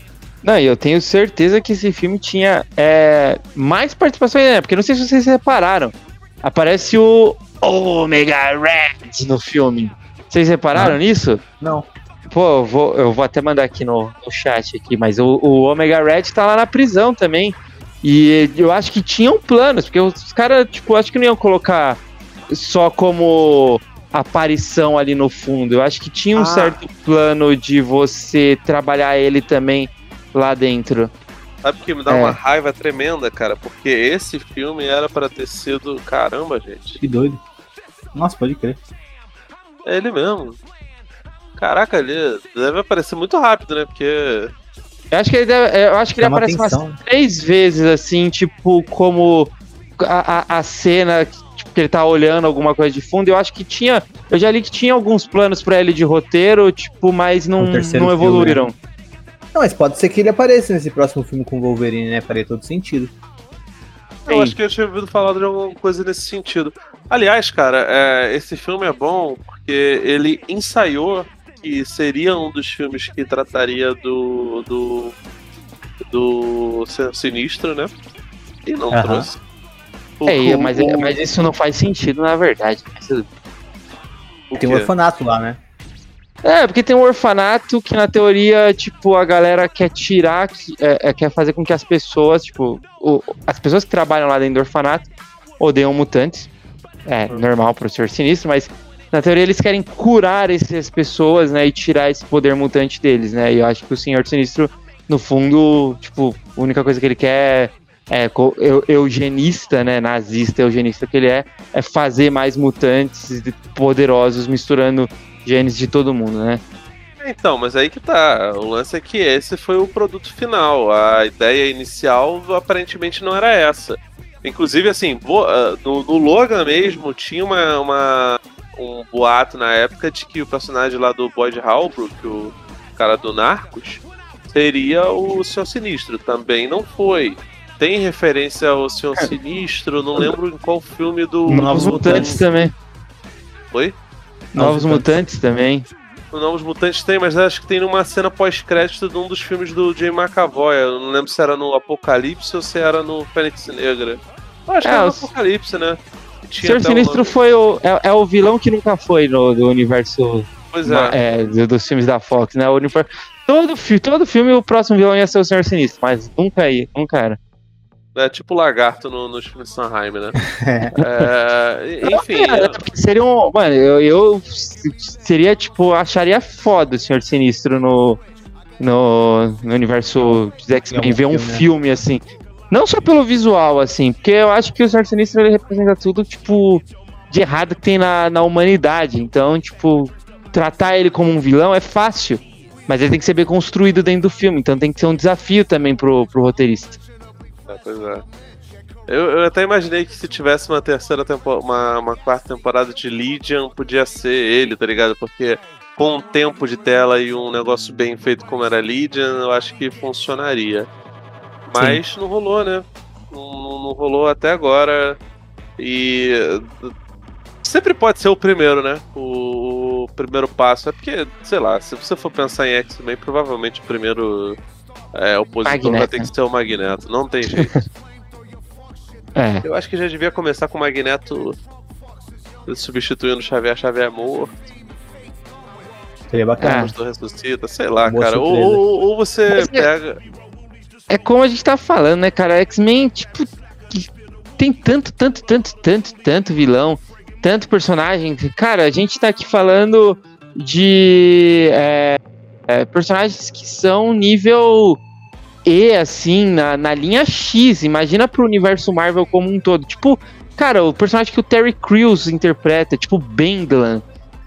Não, e eu tenho certeza que esse filme tinha é, mais participações, né? Porque não sei se vocês repararam. Aparece o Omega Red no filme. Vocês repararam ah, nisso? Não. Pô, eu vou, eu vou até mandar aqui no, no chat aqui, mas o, o Omega Red tá lá na prisão também. E eu acho que tinham planos, porque os caras, tipo, acho que não iam colocar só como aparição ali no fundo. Eu acho que tinha um ah. certo plano de você trabalhar ele também lá dentro. Sabe que me dá É. uma raiva tremenda, cara? Porque esse filme era pra ter sido. Caramba, gente. Que doido. Nossa, pode crer. É ele mesmo. Caraca, ele deve aparecer muito rápido, né? Porque. Eu acho que ele, deve- eu acho que ele aparece umas atenção. três vezes, assim, tipo, como a, a, a cena tipo, que ele tá olhando alguma coisa de fundo. Eu acho que tinha. Eu já li que tinha alguns planos pra ele de roteiro, tipo, mas não, não filme, evoluíram. Não, mas pode ser que ele apareça nesse próximo filme com o Wolverine, né? Faria todo sentido. Eu Sim. acho que eu tinha ouvido falar de alguma coisa nesse sentido. Aliás, cara, é, esse filme é bom porque ele ensaiou que seria um dos filmes que trataria do. do. do Sinistro, né? E não trouxe. O- É, mas, o- mas isso não faz sentido, na verdade. Tem um orfanato lá, né? É, porque tem um orfanato que na teoria, tipo, a galera quer tirar, é, é, quer fazer com que as pessoas, tipo, o- as pessoas que trabalham lá dentro do orfanato odeiam mutantes. É normal pro Senhor Sinistro, mas na teoria eles querem curar essas pessoas, né, e tirar esse poder mutante deles, né? E eu acho que o Senhor Sinistro, no fundo, tipo, a única coisa que ele quer é eu- eugenista, né, nazista eugenista que ele é, é fazer mais mutantes poderosos misturando genes de todo mundo, né? Então, mas aí que tá. O lance é que esse foi o produto final. A ideia inicial aparentemente não era essa. Inclusive, assim, ah, no, no Logan mesmo tinha uma, uma- um boato na época de que o personagem lá do Boyd Halbrook, o cara do Narcos, seria o Senhor Sinistro. Também não foi. Tem referência ao Senhor Sinistro, não lembro em qual filme do. Novos Mutantes também. Oi? Novos Mutantes também. O Novos Mutantes tem, mas acho que tem numa cena pós-crédito de um dos filmes do Jay McAvoy. Eu não lembro se era no Apocalipse ou se era no Fênix Negra. Eu acho que É, era no o- Apocalipse, né? Que O tinha Senhor Sinistro foi o, é, é o vilão que nunca foi no do universo Pois é. é, do- dos filmes da Fox, né? O universo, todo, todo filme o próximo vilão ia ser o Senhor Sinistro, mas nunca ia, nunca era. É tipo o lagarto no, nos filmes de Sanheim, né? É, enfim, É, seria um. Mano, eu, eu seria tipo, acharia foda o Senhor Sinistro no, no, no universo dos X-Men, ver um filme, né? filme assim. Não só pelo visual, assim, porque eu acho que o Senhor Sinistro ele representa tudo, tipo, de errado que tem na, na humanidade. Então, tipo, tratar ele como um vilão é fácil. Mas ele tem que ser bem construído dentro do filme, então tem que ser um desafio também pro, pro roteirista. É, pois é. Eu, eu até imaginei que se tivesse uma terceira temporada, uma, uma quarta temporada de Legion, podia ser ele, tá ligado? Porque com um tempo de tela e um negócio bem feito como era Legion, eu acho que funcionaria. Mas não rolou, né? Não, não- não rolou até agora. E sempre pode ser o primeiro, né? O, o primeiro passo. É porque, sei lá, se você for pensar em X-Men, provavelmente o primeiro é, opositor vai Magneto, ter né? que ser o Magneto. Não tem jeito. É. Eu acho que já devia começar com o Magneto substituindo o Xavier, Xavier morto, Seria bacana. Ah. o do ressuscita, sei lá, Boa cara. Ou, ou- ou você Mas é- pega. é como a gente tá falando, né, cara? X-Men, tipo, tem tanto, tanto, tanto, tanto, tanto vilão, tanto personagem. Cara, a gente tá aqui falando de é, é, personagens que são nível E, assim, na, na linha X. Imagina pro universo Marvel como um todo. Tipo, cara, o personagem que o Terry Crews interpreta, tipo, Benglan.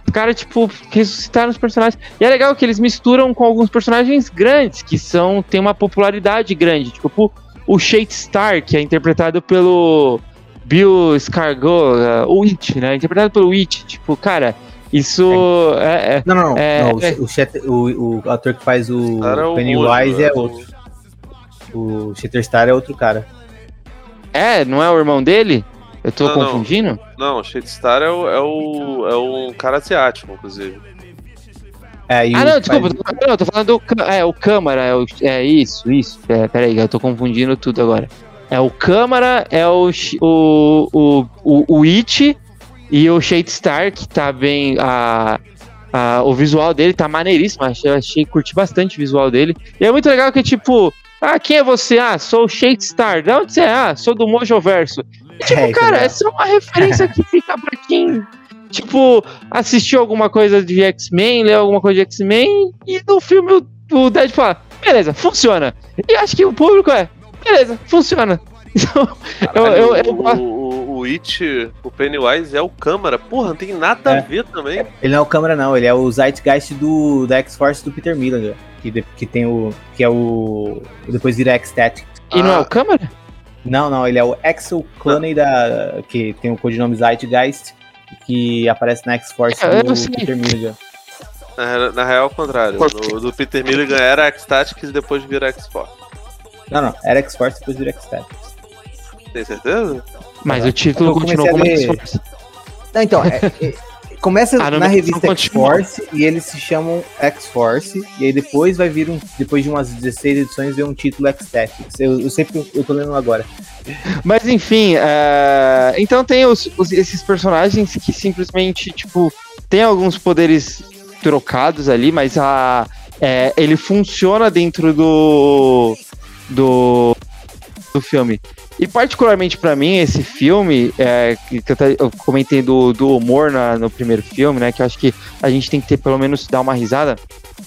Os caras, tipo, ressuscitaram os personagens. E é legal que eles misturam com alguns personagens grandes, que são tem uma popularidade grande. Tipo, o Shade Star, que é interpretado pelo Bill Skarsgård, uh, o Witch, né? Interpretado pelo Witch. Tipo, cara, isso é... é- Não, não, não. É, não, o, é. o, o- o ator que faz o o Pennywise é outro. O Shatterstar é outro cara. É, não é o irmão dele? Eu tô Não, não. confundindo? Não, o Shadestar é, o, é, o, é um cara asiático, inclusive. É, Ah, não, desculpa. faz- tô falando- Não, eu tô falando do. É, o Câmara. É, o, é isso, isso. É, peraí, eu tô confundindo tudo agora. É o Câmara, é o, o, o, o, o It e o Shade Star, que tá bem. A, a, o visual dele tá maneiríssimo. Achei, achei curti bastante o visual dele. E é muito legal que, tipo. Ah, quem é você? Ah, sou o Shade Star. De onde você é? Ah, sou do Mojoverso. E, tipo, É, é cara, essa é uma referência que fica pra quem, tipo, assistiu alguma coisa de X-Men, leu alguma coisa de X-Men, e no filme o, o Deadpool fala, beleza, funciona. E acho que o público é, beleza, funciona. Então, eu, eu, eu, o It, o Pennywise é o câmara. Porra, não tem nada É. a ver também. Ele não é o câmera, não, ele é o Zeitgeist do, da X-Force do Peter Miller, que, de- que tem o. que é o. Depois vira X-Static. e não é Ah. o câmera? Não, não, ele é o Axel Clooney da. que tem o codinome Zeitgeist, que aparece na X-Force É, do sei. Peter Miller. Na, na real, é o contrário. No, do Peter Milligan era X-Tactics e depois vira X-Force. Não, não, era X-Force depois vira X-Static. Tem certeza? Mas o título a como ler- X-Force. Não, então, é- é- começa A na revista continua. X-Force e eles se chamam X-Force, e aí depois vai vir um. Depois de umas 16 edições, vem um título X-Tactics. Eu, eu sempre eu tô lendo agora. Mas enfim, é, então tem os- os- esses personagens que simplesmente, tipo, tem alguns poderes trocados ali, mas a, é, ele funciona dentro do, do, do filme. E particularmente pra mim, esse filme, é, que eu, comentei do, do humor na- no primeiro filme, né? Que eu acho que a gente tem que ter pelo menos dar uma risada.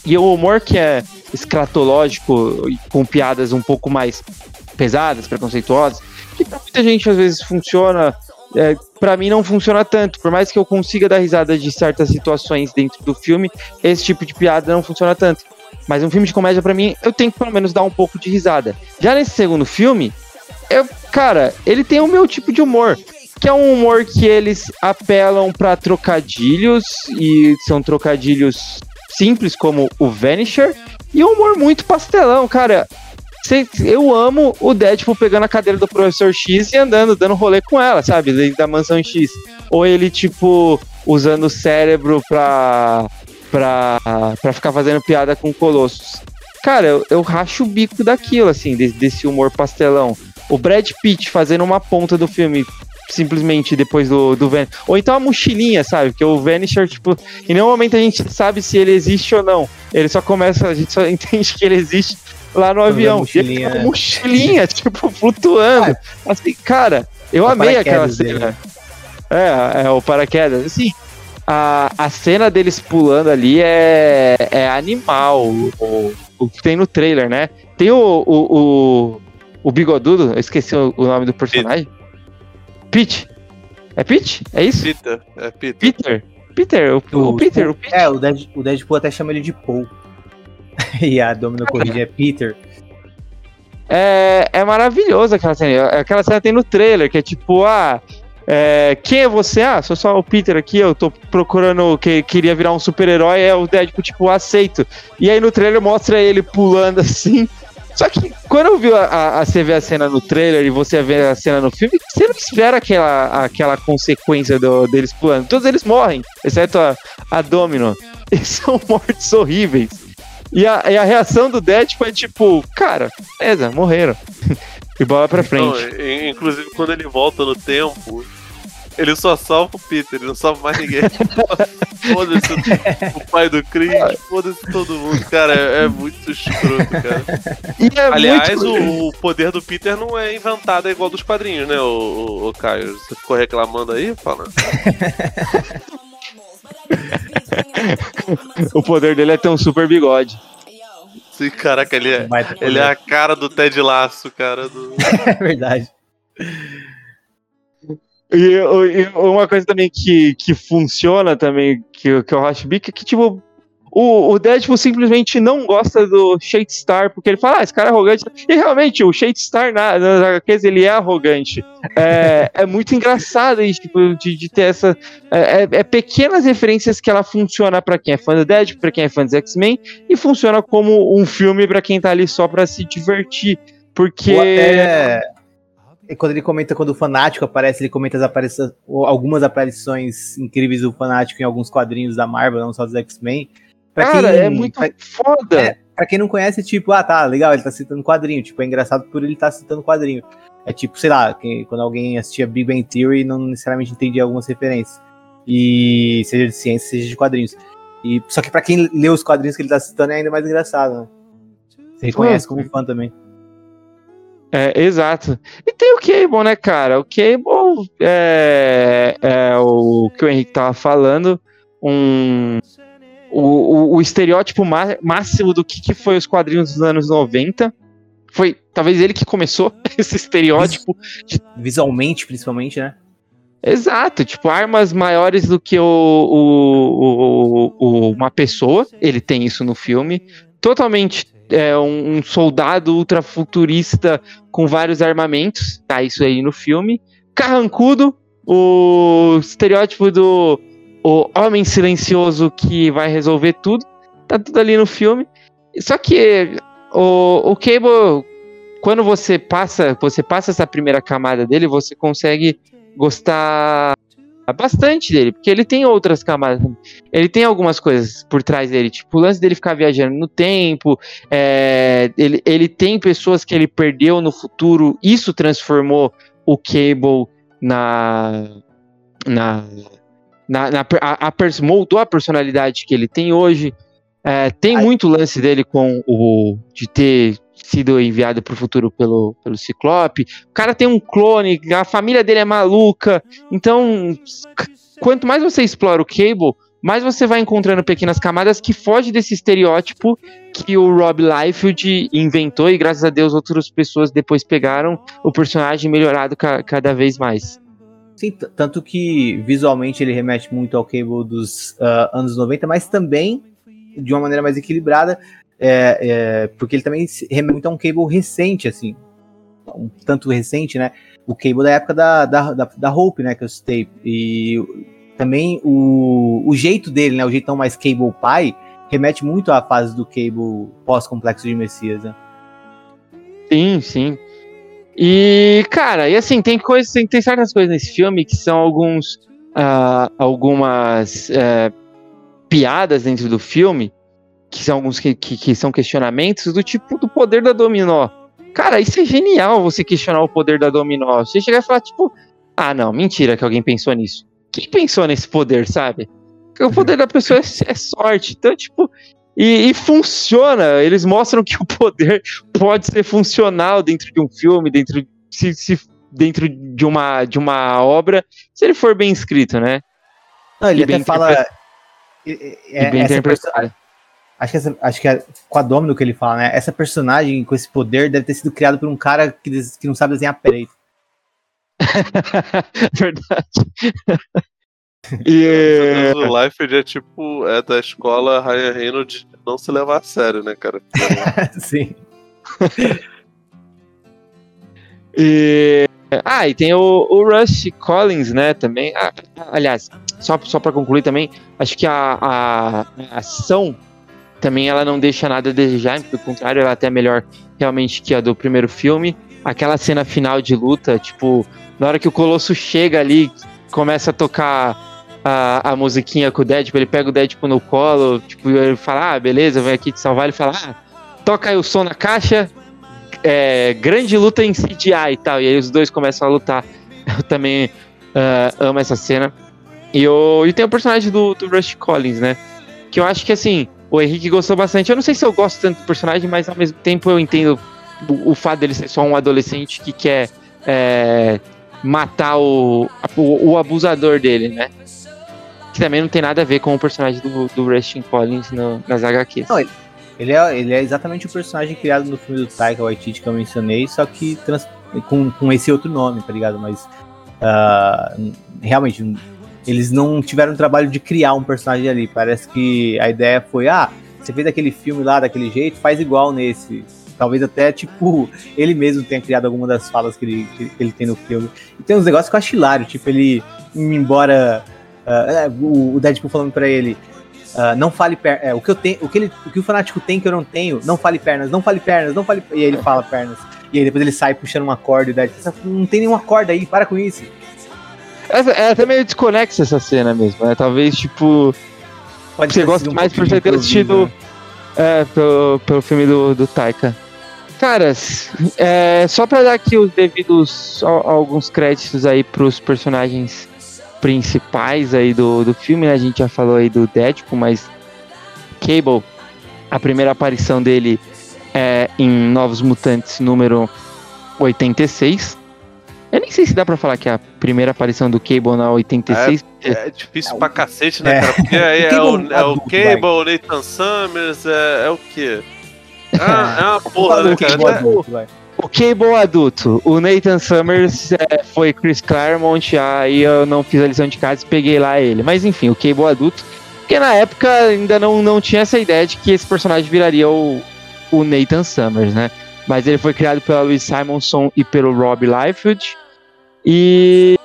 E o humor que é escratológico, com piadas um pouco mais pesadas, preconceituosas, que pra muita gente às vezes funciona, é, para mim não funciona tanto. Por mais que eu consiga dar risada de certas situações dentro do filme, esse tipo de piada não funciona tanto. Mas um filme de comédia, pra mim, eu tenho que pelo menos dar um pouco de risada. Já nesse segundo filme, eu, cara, ele tem o meu tipo de humor. Que é um humor que eles apelam pra trocadilhos, e são trocadilhos simples, como o Vanisher, e um humor muito pastelão, cara. Eu amo o Deadpool pegando a cadeira do Professor X e andando, dando rolê com ela, sabe? Da mansão X. Ou ele, tipo, usando o cérebro pra, pra, pra ficar fazendo piada com colossos. Cara, eu, eu racho o bico daquilo, assim, de- desse humor pastelão. O Brad Pitt fazendo uma ponta do filme simplesmente depois do, do Vanisher. Ou então a mochilinha, sabe? Porque o Vanisher, tipo, em nenhum momento a gente sabe se ele existe ou não. Ele só começa, a gente só entende que ele existe lá no Quando avião. a mochilinha, E ele tá com é. mochilinha, tipo, flutuando. Assim, cara, eu amei aquela paraquedas dele, cena. É, é o paraquedas. Assim, a, a cena deles pulando ali é, é animal. O, o que tem no trailer, né? Tem o, o, o, o bigodudo, eu esqueci o, o nome do personagem. Pete. É Pete? É isso? Peter. É Peter. Peter? Peter, o, o O- Peter, o Pete. É, o, Dead, o Deadpool até chama ele de Paul. e a Domino corrige é Peter. É, é maravilhoso aquela cena. Aquela cena tem no trailer, que é tipo, ah, é, quem é você? Ah, sou só o Peter aqui, eu tô procurando, que queria virar um super-herói, é o Deadpool, tipo, aceito. E aí no trailer mostra ele pulando assim. Só que quando eu vi a, a, a- você vê a cena no trailer e você vê a cena no filme, você não espera aquela, aquela consequência do- deles pulando. Todos eles morrem, exceto a, a Domino. Eles são mortes horríveis. E a, e a reação do Deadpool é tipo, cara, beleza, morreram. e bola pra Não, frente. inclusive, quando ele volta no tempo, ele só salva o Peter, ele não salva mais ninguém. foda-se o- o pai do Chris, foda-se todo mundo. Cara, é, é muito escroto, cara. E é Aliás, muito... o, o poder do Peter não é inventado é igual dos quadrinhos, né, o, o, o Caio? Você ficou reclamando aí, falando? o poder dele é ter um super bigode. Sim, caraca, ele é, ele é a cara do Ted Laço, cara. Do... É verdade. E, e uma coisa também que, que funciona também, que, que eu acho bico, é que, tipo, o, o Deadpool simplesmente não gosta do Shadestar, porque ele fala, ah, esse cara é arrogante. E realmente, o Shadestar, na, nas HQs, ele é arrogante. É, é muito engraçado isso, tipo, de, de ter essa... É, é- é pequenas referências que ela funciona pra quem é fã do Deadpool, pra quem é fã dos X-Men, e funciona como um filme pra quem tá ali só pra se divertir. Porque... E quando ele comenta quando o fanático aparece, ele comenta aparições, algumas aparições incríveis do fanático em alguns quadrinhos da Marvel, não só dos X-Men. Pra Cara, quem- é muito pra- foda. É. Pra quem não conhece, tipo, ah, tá, legal, ele tá citando quadrinho. Tipo, é engraçado por ele estar citando quadrinho. É tipo, sei lá, que, quando alguém assistia Big Bang Theory não necessariamente entendia algumas referências. E seja de ciência, seja de quadrinhos. E, só que pra quem lê os quadrinhos que ele tá citando é ainda mais engraçado, né? Você reconhece como fã também. É, exato. E tem o Cable, né, cara? O Cable é, é o que o Henrique tava falando, um, o, o, o estereótipo máximo do que, que foi os quadrinhos dos anos 90. Foi talvez ele que começou esse estereótipo. Visualmente, principalmente, né? Exato, tipo, armas maiores do que o, o, o, uma pessoa, ele tem isso no filme. Totalmente é, um, um soldado ultrafuturista com vários armamentos, tá isso aí no filme. Carrancudo, o estereótipo do o homem silencioso que vai resolver tudo, tá tudo ali no filme. Só que o, o Cable, quando você passa, você passa essa primeira camada dele, você consegue gostar bastante dele, porque ele tem outras camadas. Ele tem algumas coisas por trás dele, tipo o lance dele ficar viajando no tempo. É, ele, ele tem pessoas que ele perdeu no futuro. Isso transformou o Cable na. na, na, na a, a, moldou a personalidade que ele tem hoje. É, tem muito lance dele com o de ter sido enviado para o futuro pelo, pelo Ciclope. O cara tem um clone, a família dele é maluca. Então, quanto mais você explora o Cable, mais você vai encontrando pequenas camadas que fogem desse estereótipo que o Rob Liefeld inventou e graças a Deus outras pessoas depois pegaram o personagem melhorado ca cada vez mais. Sim, tanto que visualmente ele remete muito ao Cable dos uh, anos 90, mas também de uma maneira mais equilibrada, é, é, porque ele também remete muito a um cable recente, assim, um tanto recente, né? O cable da época da, da, da, da Hope, né? Que eu citei. E também o, o jeito dele, né? O jeitão mais cable pai, remete muito à fase do cable pós-complexo de Messias, né? Sim, sim. E, cara, e assim, tem coisas, tem, tem certas coisas nesse filme que são alguns. Uh, algumas uh, piadas dentro do filme que são alguns que, que, que, são questionamentos do tipo do poder da dominó. Cara, isso é genial você questionar o poder da dominó. Você chegar e falar, tipo, ah, não, mentira que alguém pensou nisso. Quem pensou nesse poder, sabe? Porque o poder da pessoa é, é sorte. Então, tipo, e, e, funciona. Eles mostram que o poder pode ser funcional dentro de um filme, dentro, se, se, dentro de, uma, de uma obra, se ele for bem escrito, né? Não, ele até fala. É, é, bem essa, Acho que, essa, acho que é com a Domino que ele fala, né? Essa personagem com esse poder deve ter sido criado por um cara que, que não sabe desenhar peito. Verdade. E o Life é tipo, é da escola Ryan Reynolds não se levar a sério, né, cara? Sim. e... Ah, e tem o, o Rush Collins, né, também. Ah, aliás, só, só para concluir também, acho que a, a, a ação também ela não deixa nada a desejar, pelo contrário, ela é até melhor realmente que a do primeiro filme. Aquela cena final de luta, tipo, na hora que o Colosso chega ali, começa a tocar a, a musiquinha com o Deadpool, ele pega o Deadpool no colo, tipo, ele fala, ah, beleza, vem aqui te salvar, ele fala, ah, toca aí o som na caixa, é, grande luta em CGI e tal, e aí os dois começam a lutar. Eu também uh, amo essa cena. E, eu, e tem o personagem do, do Rush Collins, né? Que eu acho que assim, o Henrique gostou bastante. Eu não sei se eu gosto tanto do personagem, mas ao mesmo tempo eu entendo o, o fato dele ser só um adolescente que quer é, matar o, o, o, abusador dele, né? Que também não tem nada a ver com o personagem do, do Rustin Collins no, nas HQs. Não, ele, ele, é, ele é exatamente o personagem criado no filme do Taika Waititi que eu mencionei, só que trans, com, com esse outro nome, tá ligado? Mas uh, realmente eles não tiveram o trabalho de criar um personagem ali. Parece que a ideia foi: ah, você fez aquele filme lá daquele jeito, faz igual nesse. Talvez até, tipo, ele mesmo tenha criado alguma das falas que ele, que ele tem no filme. E tem uns negócios que eu acho hilário, tipo, ele embora. Uh, o Deadpool falando pra ele. Uh, não fale pernas. É, o que eu tenho, o que ele, o que o fanático tem que eu não tenho, não fale pernas, não fale pernas, não fale. E aí ele fala pernas. E aí depois ele sai puxando uma corda e o Deadpool, não tem nenhuma corda aí, para com isso. É, é até meio desconexa essa cena mesmo, né? Talvez, tipo. Pode você gosta um mais por ter assistido. Né? É, pelo, pelo filme do, do Taika. Caras, é, só pra dar aqui os devidos alguns créditos aí pros personagens principais aí do, do filme, né? A gente já falou aí do Deadpool, mas Cable, a primeira aparição dele é em Novos Mutantes número 86. Eu nem sei se dá pra falar que é a primeira aparição do Cable na 86. É, é difícil é, pra cacete, né, é. cara? Porque aí é, o, é o Cable, o Nathan Summers, é, é o quê? Ah, é uma porra, né, cara? O Cable adulto, o Nathan Summers é, foi Chris Claremont, aí eu não fiz a lição de casa e peguei lá ele. Mas enfim, o Cable adulto, porque na época ainda não, não tinha essa ideia de que esse personagem viraria o, o Nathan Summers, né? Mas ele foi criado pela Louise Simonson e pelo Rob Liefeld. E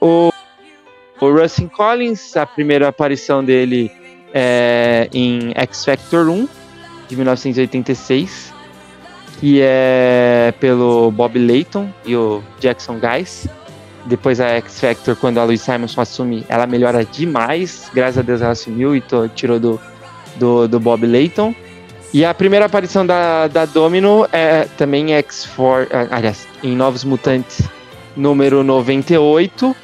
o, o Rustin Collins, a primeira aparição dele é em X Factor 1, de 1986, que é pelo Bob Layton e o Jackson Guys. Depois a X Factor, quando a Louise Simonson assume, ela melhora demais. Graças a Deus ela assumiu e tirou do, do, do Bob Layton. E a primeira aparição da, da Domino é também X4, aliás, em Novos Mutantes número 98,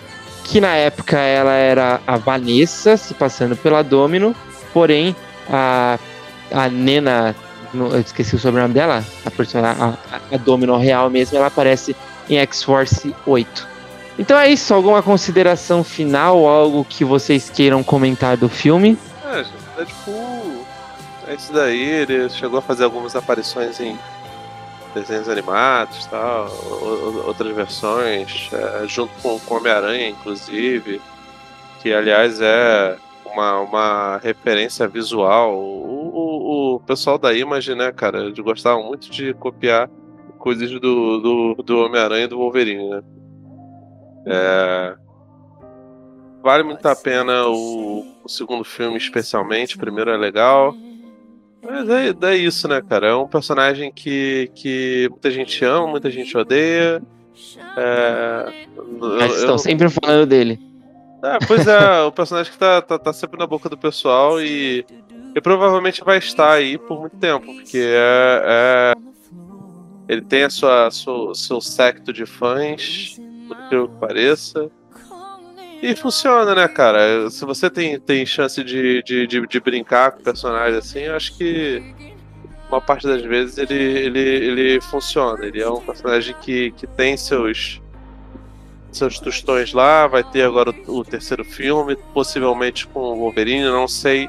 que na época ela era a Vanessa, se passando pela Domino, porém a, a Nena, eu esqueci o sobrenome dela, a, personagem, a, a Domino real mesmo, ela aparece em X-Force 8. Então é isso, alguma consideração final, algo que vocês queiram comentar do filme? É, Deadpool, é isso daí, ele chegou a fazer algumas aparições em desenhos animados tal, outras versões, é, junto com, com Homem-Aranha, inclusive, que aliás é uma, uma referência visual. O, o, o pessoal da Image, né, cara, de gostava muito de copiar coisas do, do, do Homem-Aranha e do Wolverine, né? É, vale muito a pena o, o segundo filme, especialmente. O primeiro é legal. Mas é, é isso, né, cara? É um personagem que, que muita gente ama, muita gente odeia. É, Mas estão eu... sempre falando dele. É, pois é, o personagem que tá, tá, tá, sempre na boca do pessoal e, e provavelmente vai estar aí por muito tempo, porque é, é ele tem a sua, sua, seu secto de fãs, por que pareça. E funciona, né, cara? Se você tem, tem chance de, de, de, de brincar com o personagem assim, eu acho que uma parte das vezes ele, ele, ele funciona. Ele é um personagem que, que tem seus seus tostões lá. Vai ter agora o, o, terceiro filme, possivelmente com o Wolverine. Não sei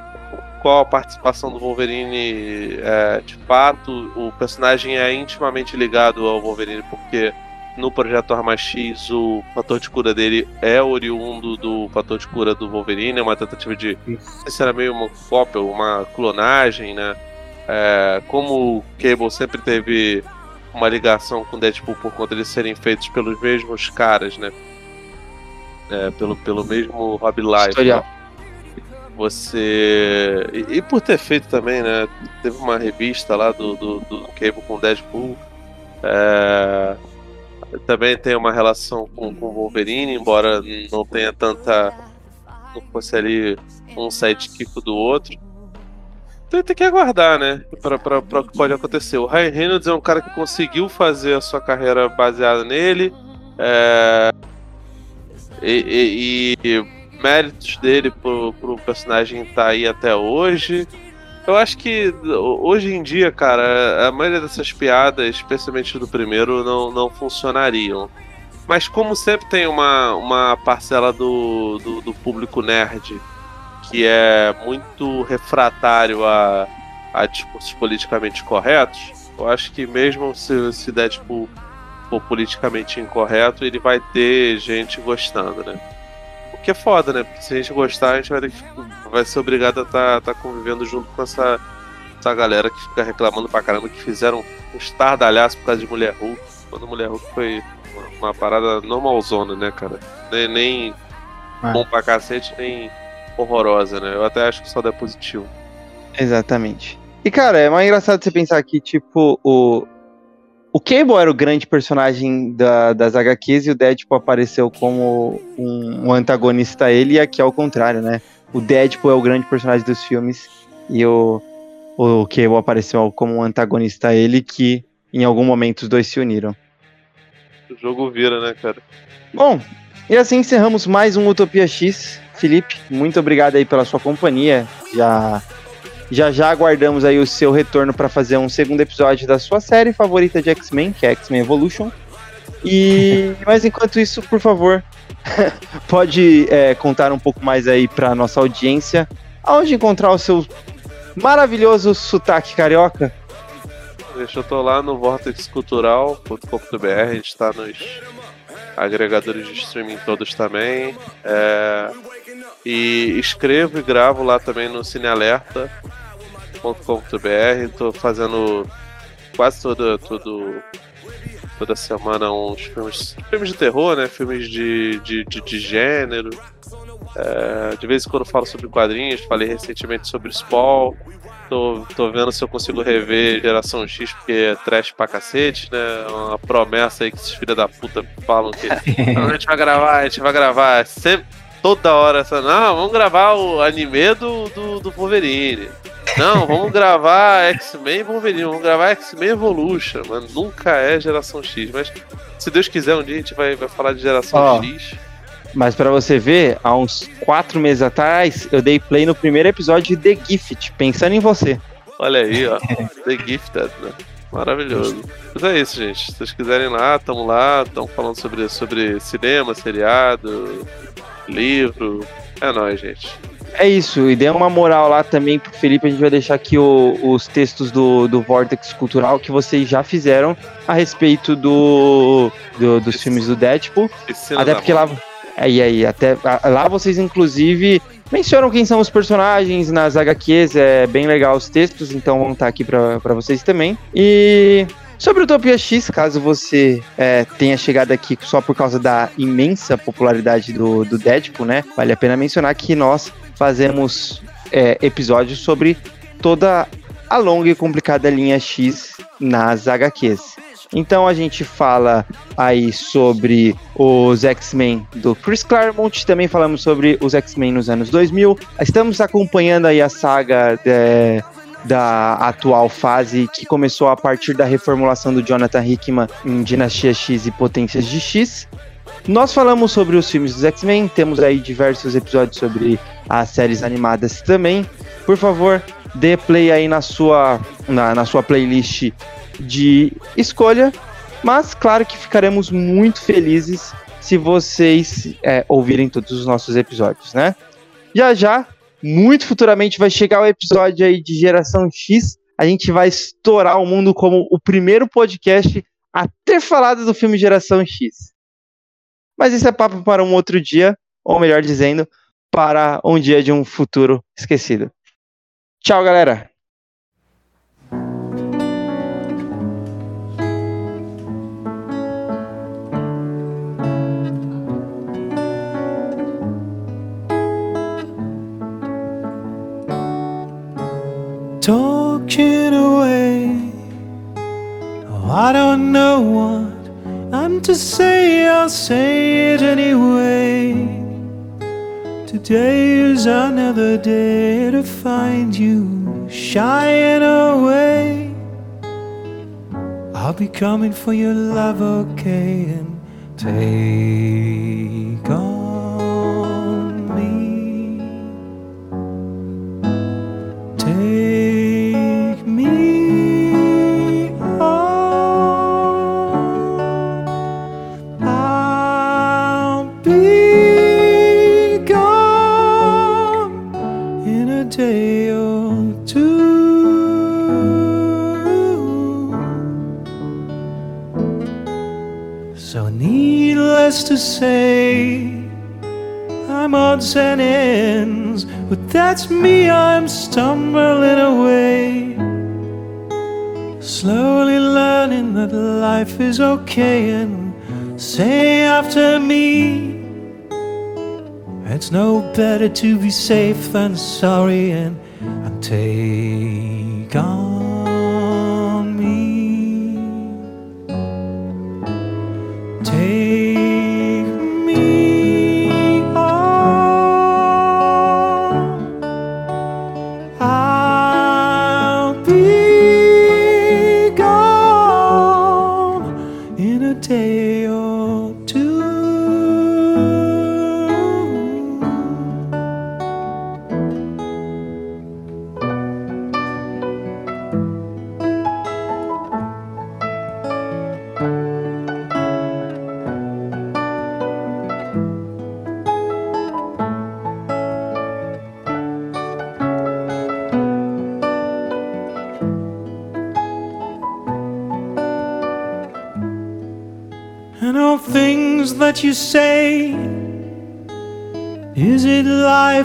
qual a participação do Wolverine é, de fato. O personagem é intimamente ligado ao Wolverine porque no projeto Arma X, o fator de cura dele é oriundo do fator de cura do Wolverine, é uma tentativa de. Se era meio uma cópia, uma clonagem, né? É, como o Cable sempre teve uma ligação com Deadpool por conta de serem feitos pelos mesmos caras, né? É, pelo, pelo mesmo Rob Life. Né? Você. E, e, por ter feito também, né? Teve uma revista lá do, do, do Cable com Deadpool. É, também tem uma relação com, com o Wolverine, embora não tenha tanta. não fosse ali um sidekick do outro. Então tem que aguardar, né? Pra, pra, pra o que pode acontecer. O Ryan Reynolds é um cara que conseguiu fazer a sua carreira baseada nele. É... E, e, e, méritos dele pro, pro personagem tá aí até hoje. Eu acho que hoje em dia, cara, a maioria dessas piadas, especialmente do primeiro, não, não funcionariam. Mas como sempre tem uma, uma parcela do, do, do público nerd que é muito refratário a, a discursos politicamente corretos, eu acho que mesmo se, se Deadpool for politicamente incorreto, ele vai ter gente gostando, né? O que é foda, né? Porque se a gente gostar, a gente vai que vai ser obrigado a estar tá, tá convivendo junto com essa, essa galera que fica reclamando pra caramba que fizeram um estardalhaço por causa de Mulher Hulk. Quando Mulher Hulk foi uma, uma parada normalzona, né, cara? Nem, nem é. bom pra cacete, nem horrorosa, né? Eu até acho que só dá positivo. Exatamente. E, cara, é mais engraçado você pensar que, tipo, o. O Cable era o grande personagem da, das HQs e o Deadpool apareceu como um, um antagonista a ele, e aqui é o contrário, né? o Deadpool é o grande personagem dos filmes e o, o Cable apareceu como um antagonista a ele que em algum momento os dois se uniram. O jogo vira, né, cara? Bom, e assim encerramos mais um Utopia X. Felipe, muito obrigado aí pela sua companhia. Já já já aguardamos aí o seu retorno para fazer um segundo episódio da sua série favorita de X-Men, que é X-Men Evolution. E mas enquanto isso, por favor, pode é, contar um pouco mais aí para nossa audiência aonde encontrar o seu maravilhoso sotaque carioca. Deixa eu tô lá no vortexcultural.com.br, a gente tá nos agregadores de streaming todos também. É, e escrevo e gravo lá também no cinealerta.com.br. Tô fazendo quase toda, todo, toda semana uns filmes, filmes de terror, né? Filmes de, de, de, de gênero. É, de vez em quando falo sobre quadrinhos, falei recentemente sobre Spawn. Tô, tô vendo se eu consigo rever Geração X, porque é trash pra cacete, né? Uma promessa aí que esses filhos da puta falam que a gente vai gravar, a gente vai gravar. Sempre, toda hora, essa, não, vamos gravar o anime do, do, do Wolverine. Não, vamos gravar X-Men Wolverine, vamos gravar X-Men Evolution, mano. Nunca é Geração X, mas se Deus quiser, um dia a gente vai, vai falar de Geração oh. X. Mas para você ver, há uns quatro meses atrás, eu dei play no primeiro episódio de The Gift, pensando em você. Olha aí, ó. The Gifted, né? Maravilhoso. Mas é isso, gente. Se vocês quiserem lá, tamo lá, estamos falando sobre, sobre cinema, seriado, livro. É nóis, gente. É isso, e dê uma moral lá também pro Felipe. A gente vai deixar aqui o, os textos do, do Vortex Cultural que vocês já fizeram a respeito do, do dos filmes do Deadpool. Até porque lá, é, e aí, até lá vocês inclusive mencionam quem são os personagens nas HQs, é bem legal os textos, então vão estar aqui para vocês também. E sobre Utopia X, caso você é, tenha chegado aqui só por causa da imensa popularidade do, do Deadpool, né? Vale a pena mencionar que nós fazemos é, episódios sobre toda a longa e complicada linha X nas HQs. Então a gente fala aí sobre os X-Men do Chris Claremont, também falamos sobre os X-Men nos anos 2000. Estamos acompanhando aí a saga de, da atual fase que começou a partir da reformulação do Jonathan Hickman em Dinastia X e Potências de X. Nós falamos sobre os filmes dos X-Men, temos aí diversos episódios sobre as séries animadas também. Por favor, dê play aí na sua, na, na sua playlist de escolha, mas claro que ficaremos muito felizes se vocês é, ouvirem todos os nossos episódios, né? Já já, muito futuramente, vai chegar o episódio aí de Geração X. A gente vai estourar o mundo como o primeiro podcast a ter falado do filme Geração X. Mas isso é papo para um outro dia, ou melhor dizendo, para um dia de um futuro esquecido. Tchau, galera! I don't know what I'm to say, I'll say it anyway. Today is another day to find you shying away. I'll be coming for your love, okay, and take on. That's me, I'm stumbling away. Slowly learning that life is okay, and say after me, it's no better to be safe than sorry, and, and take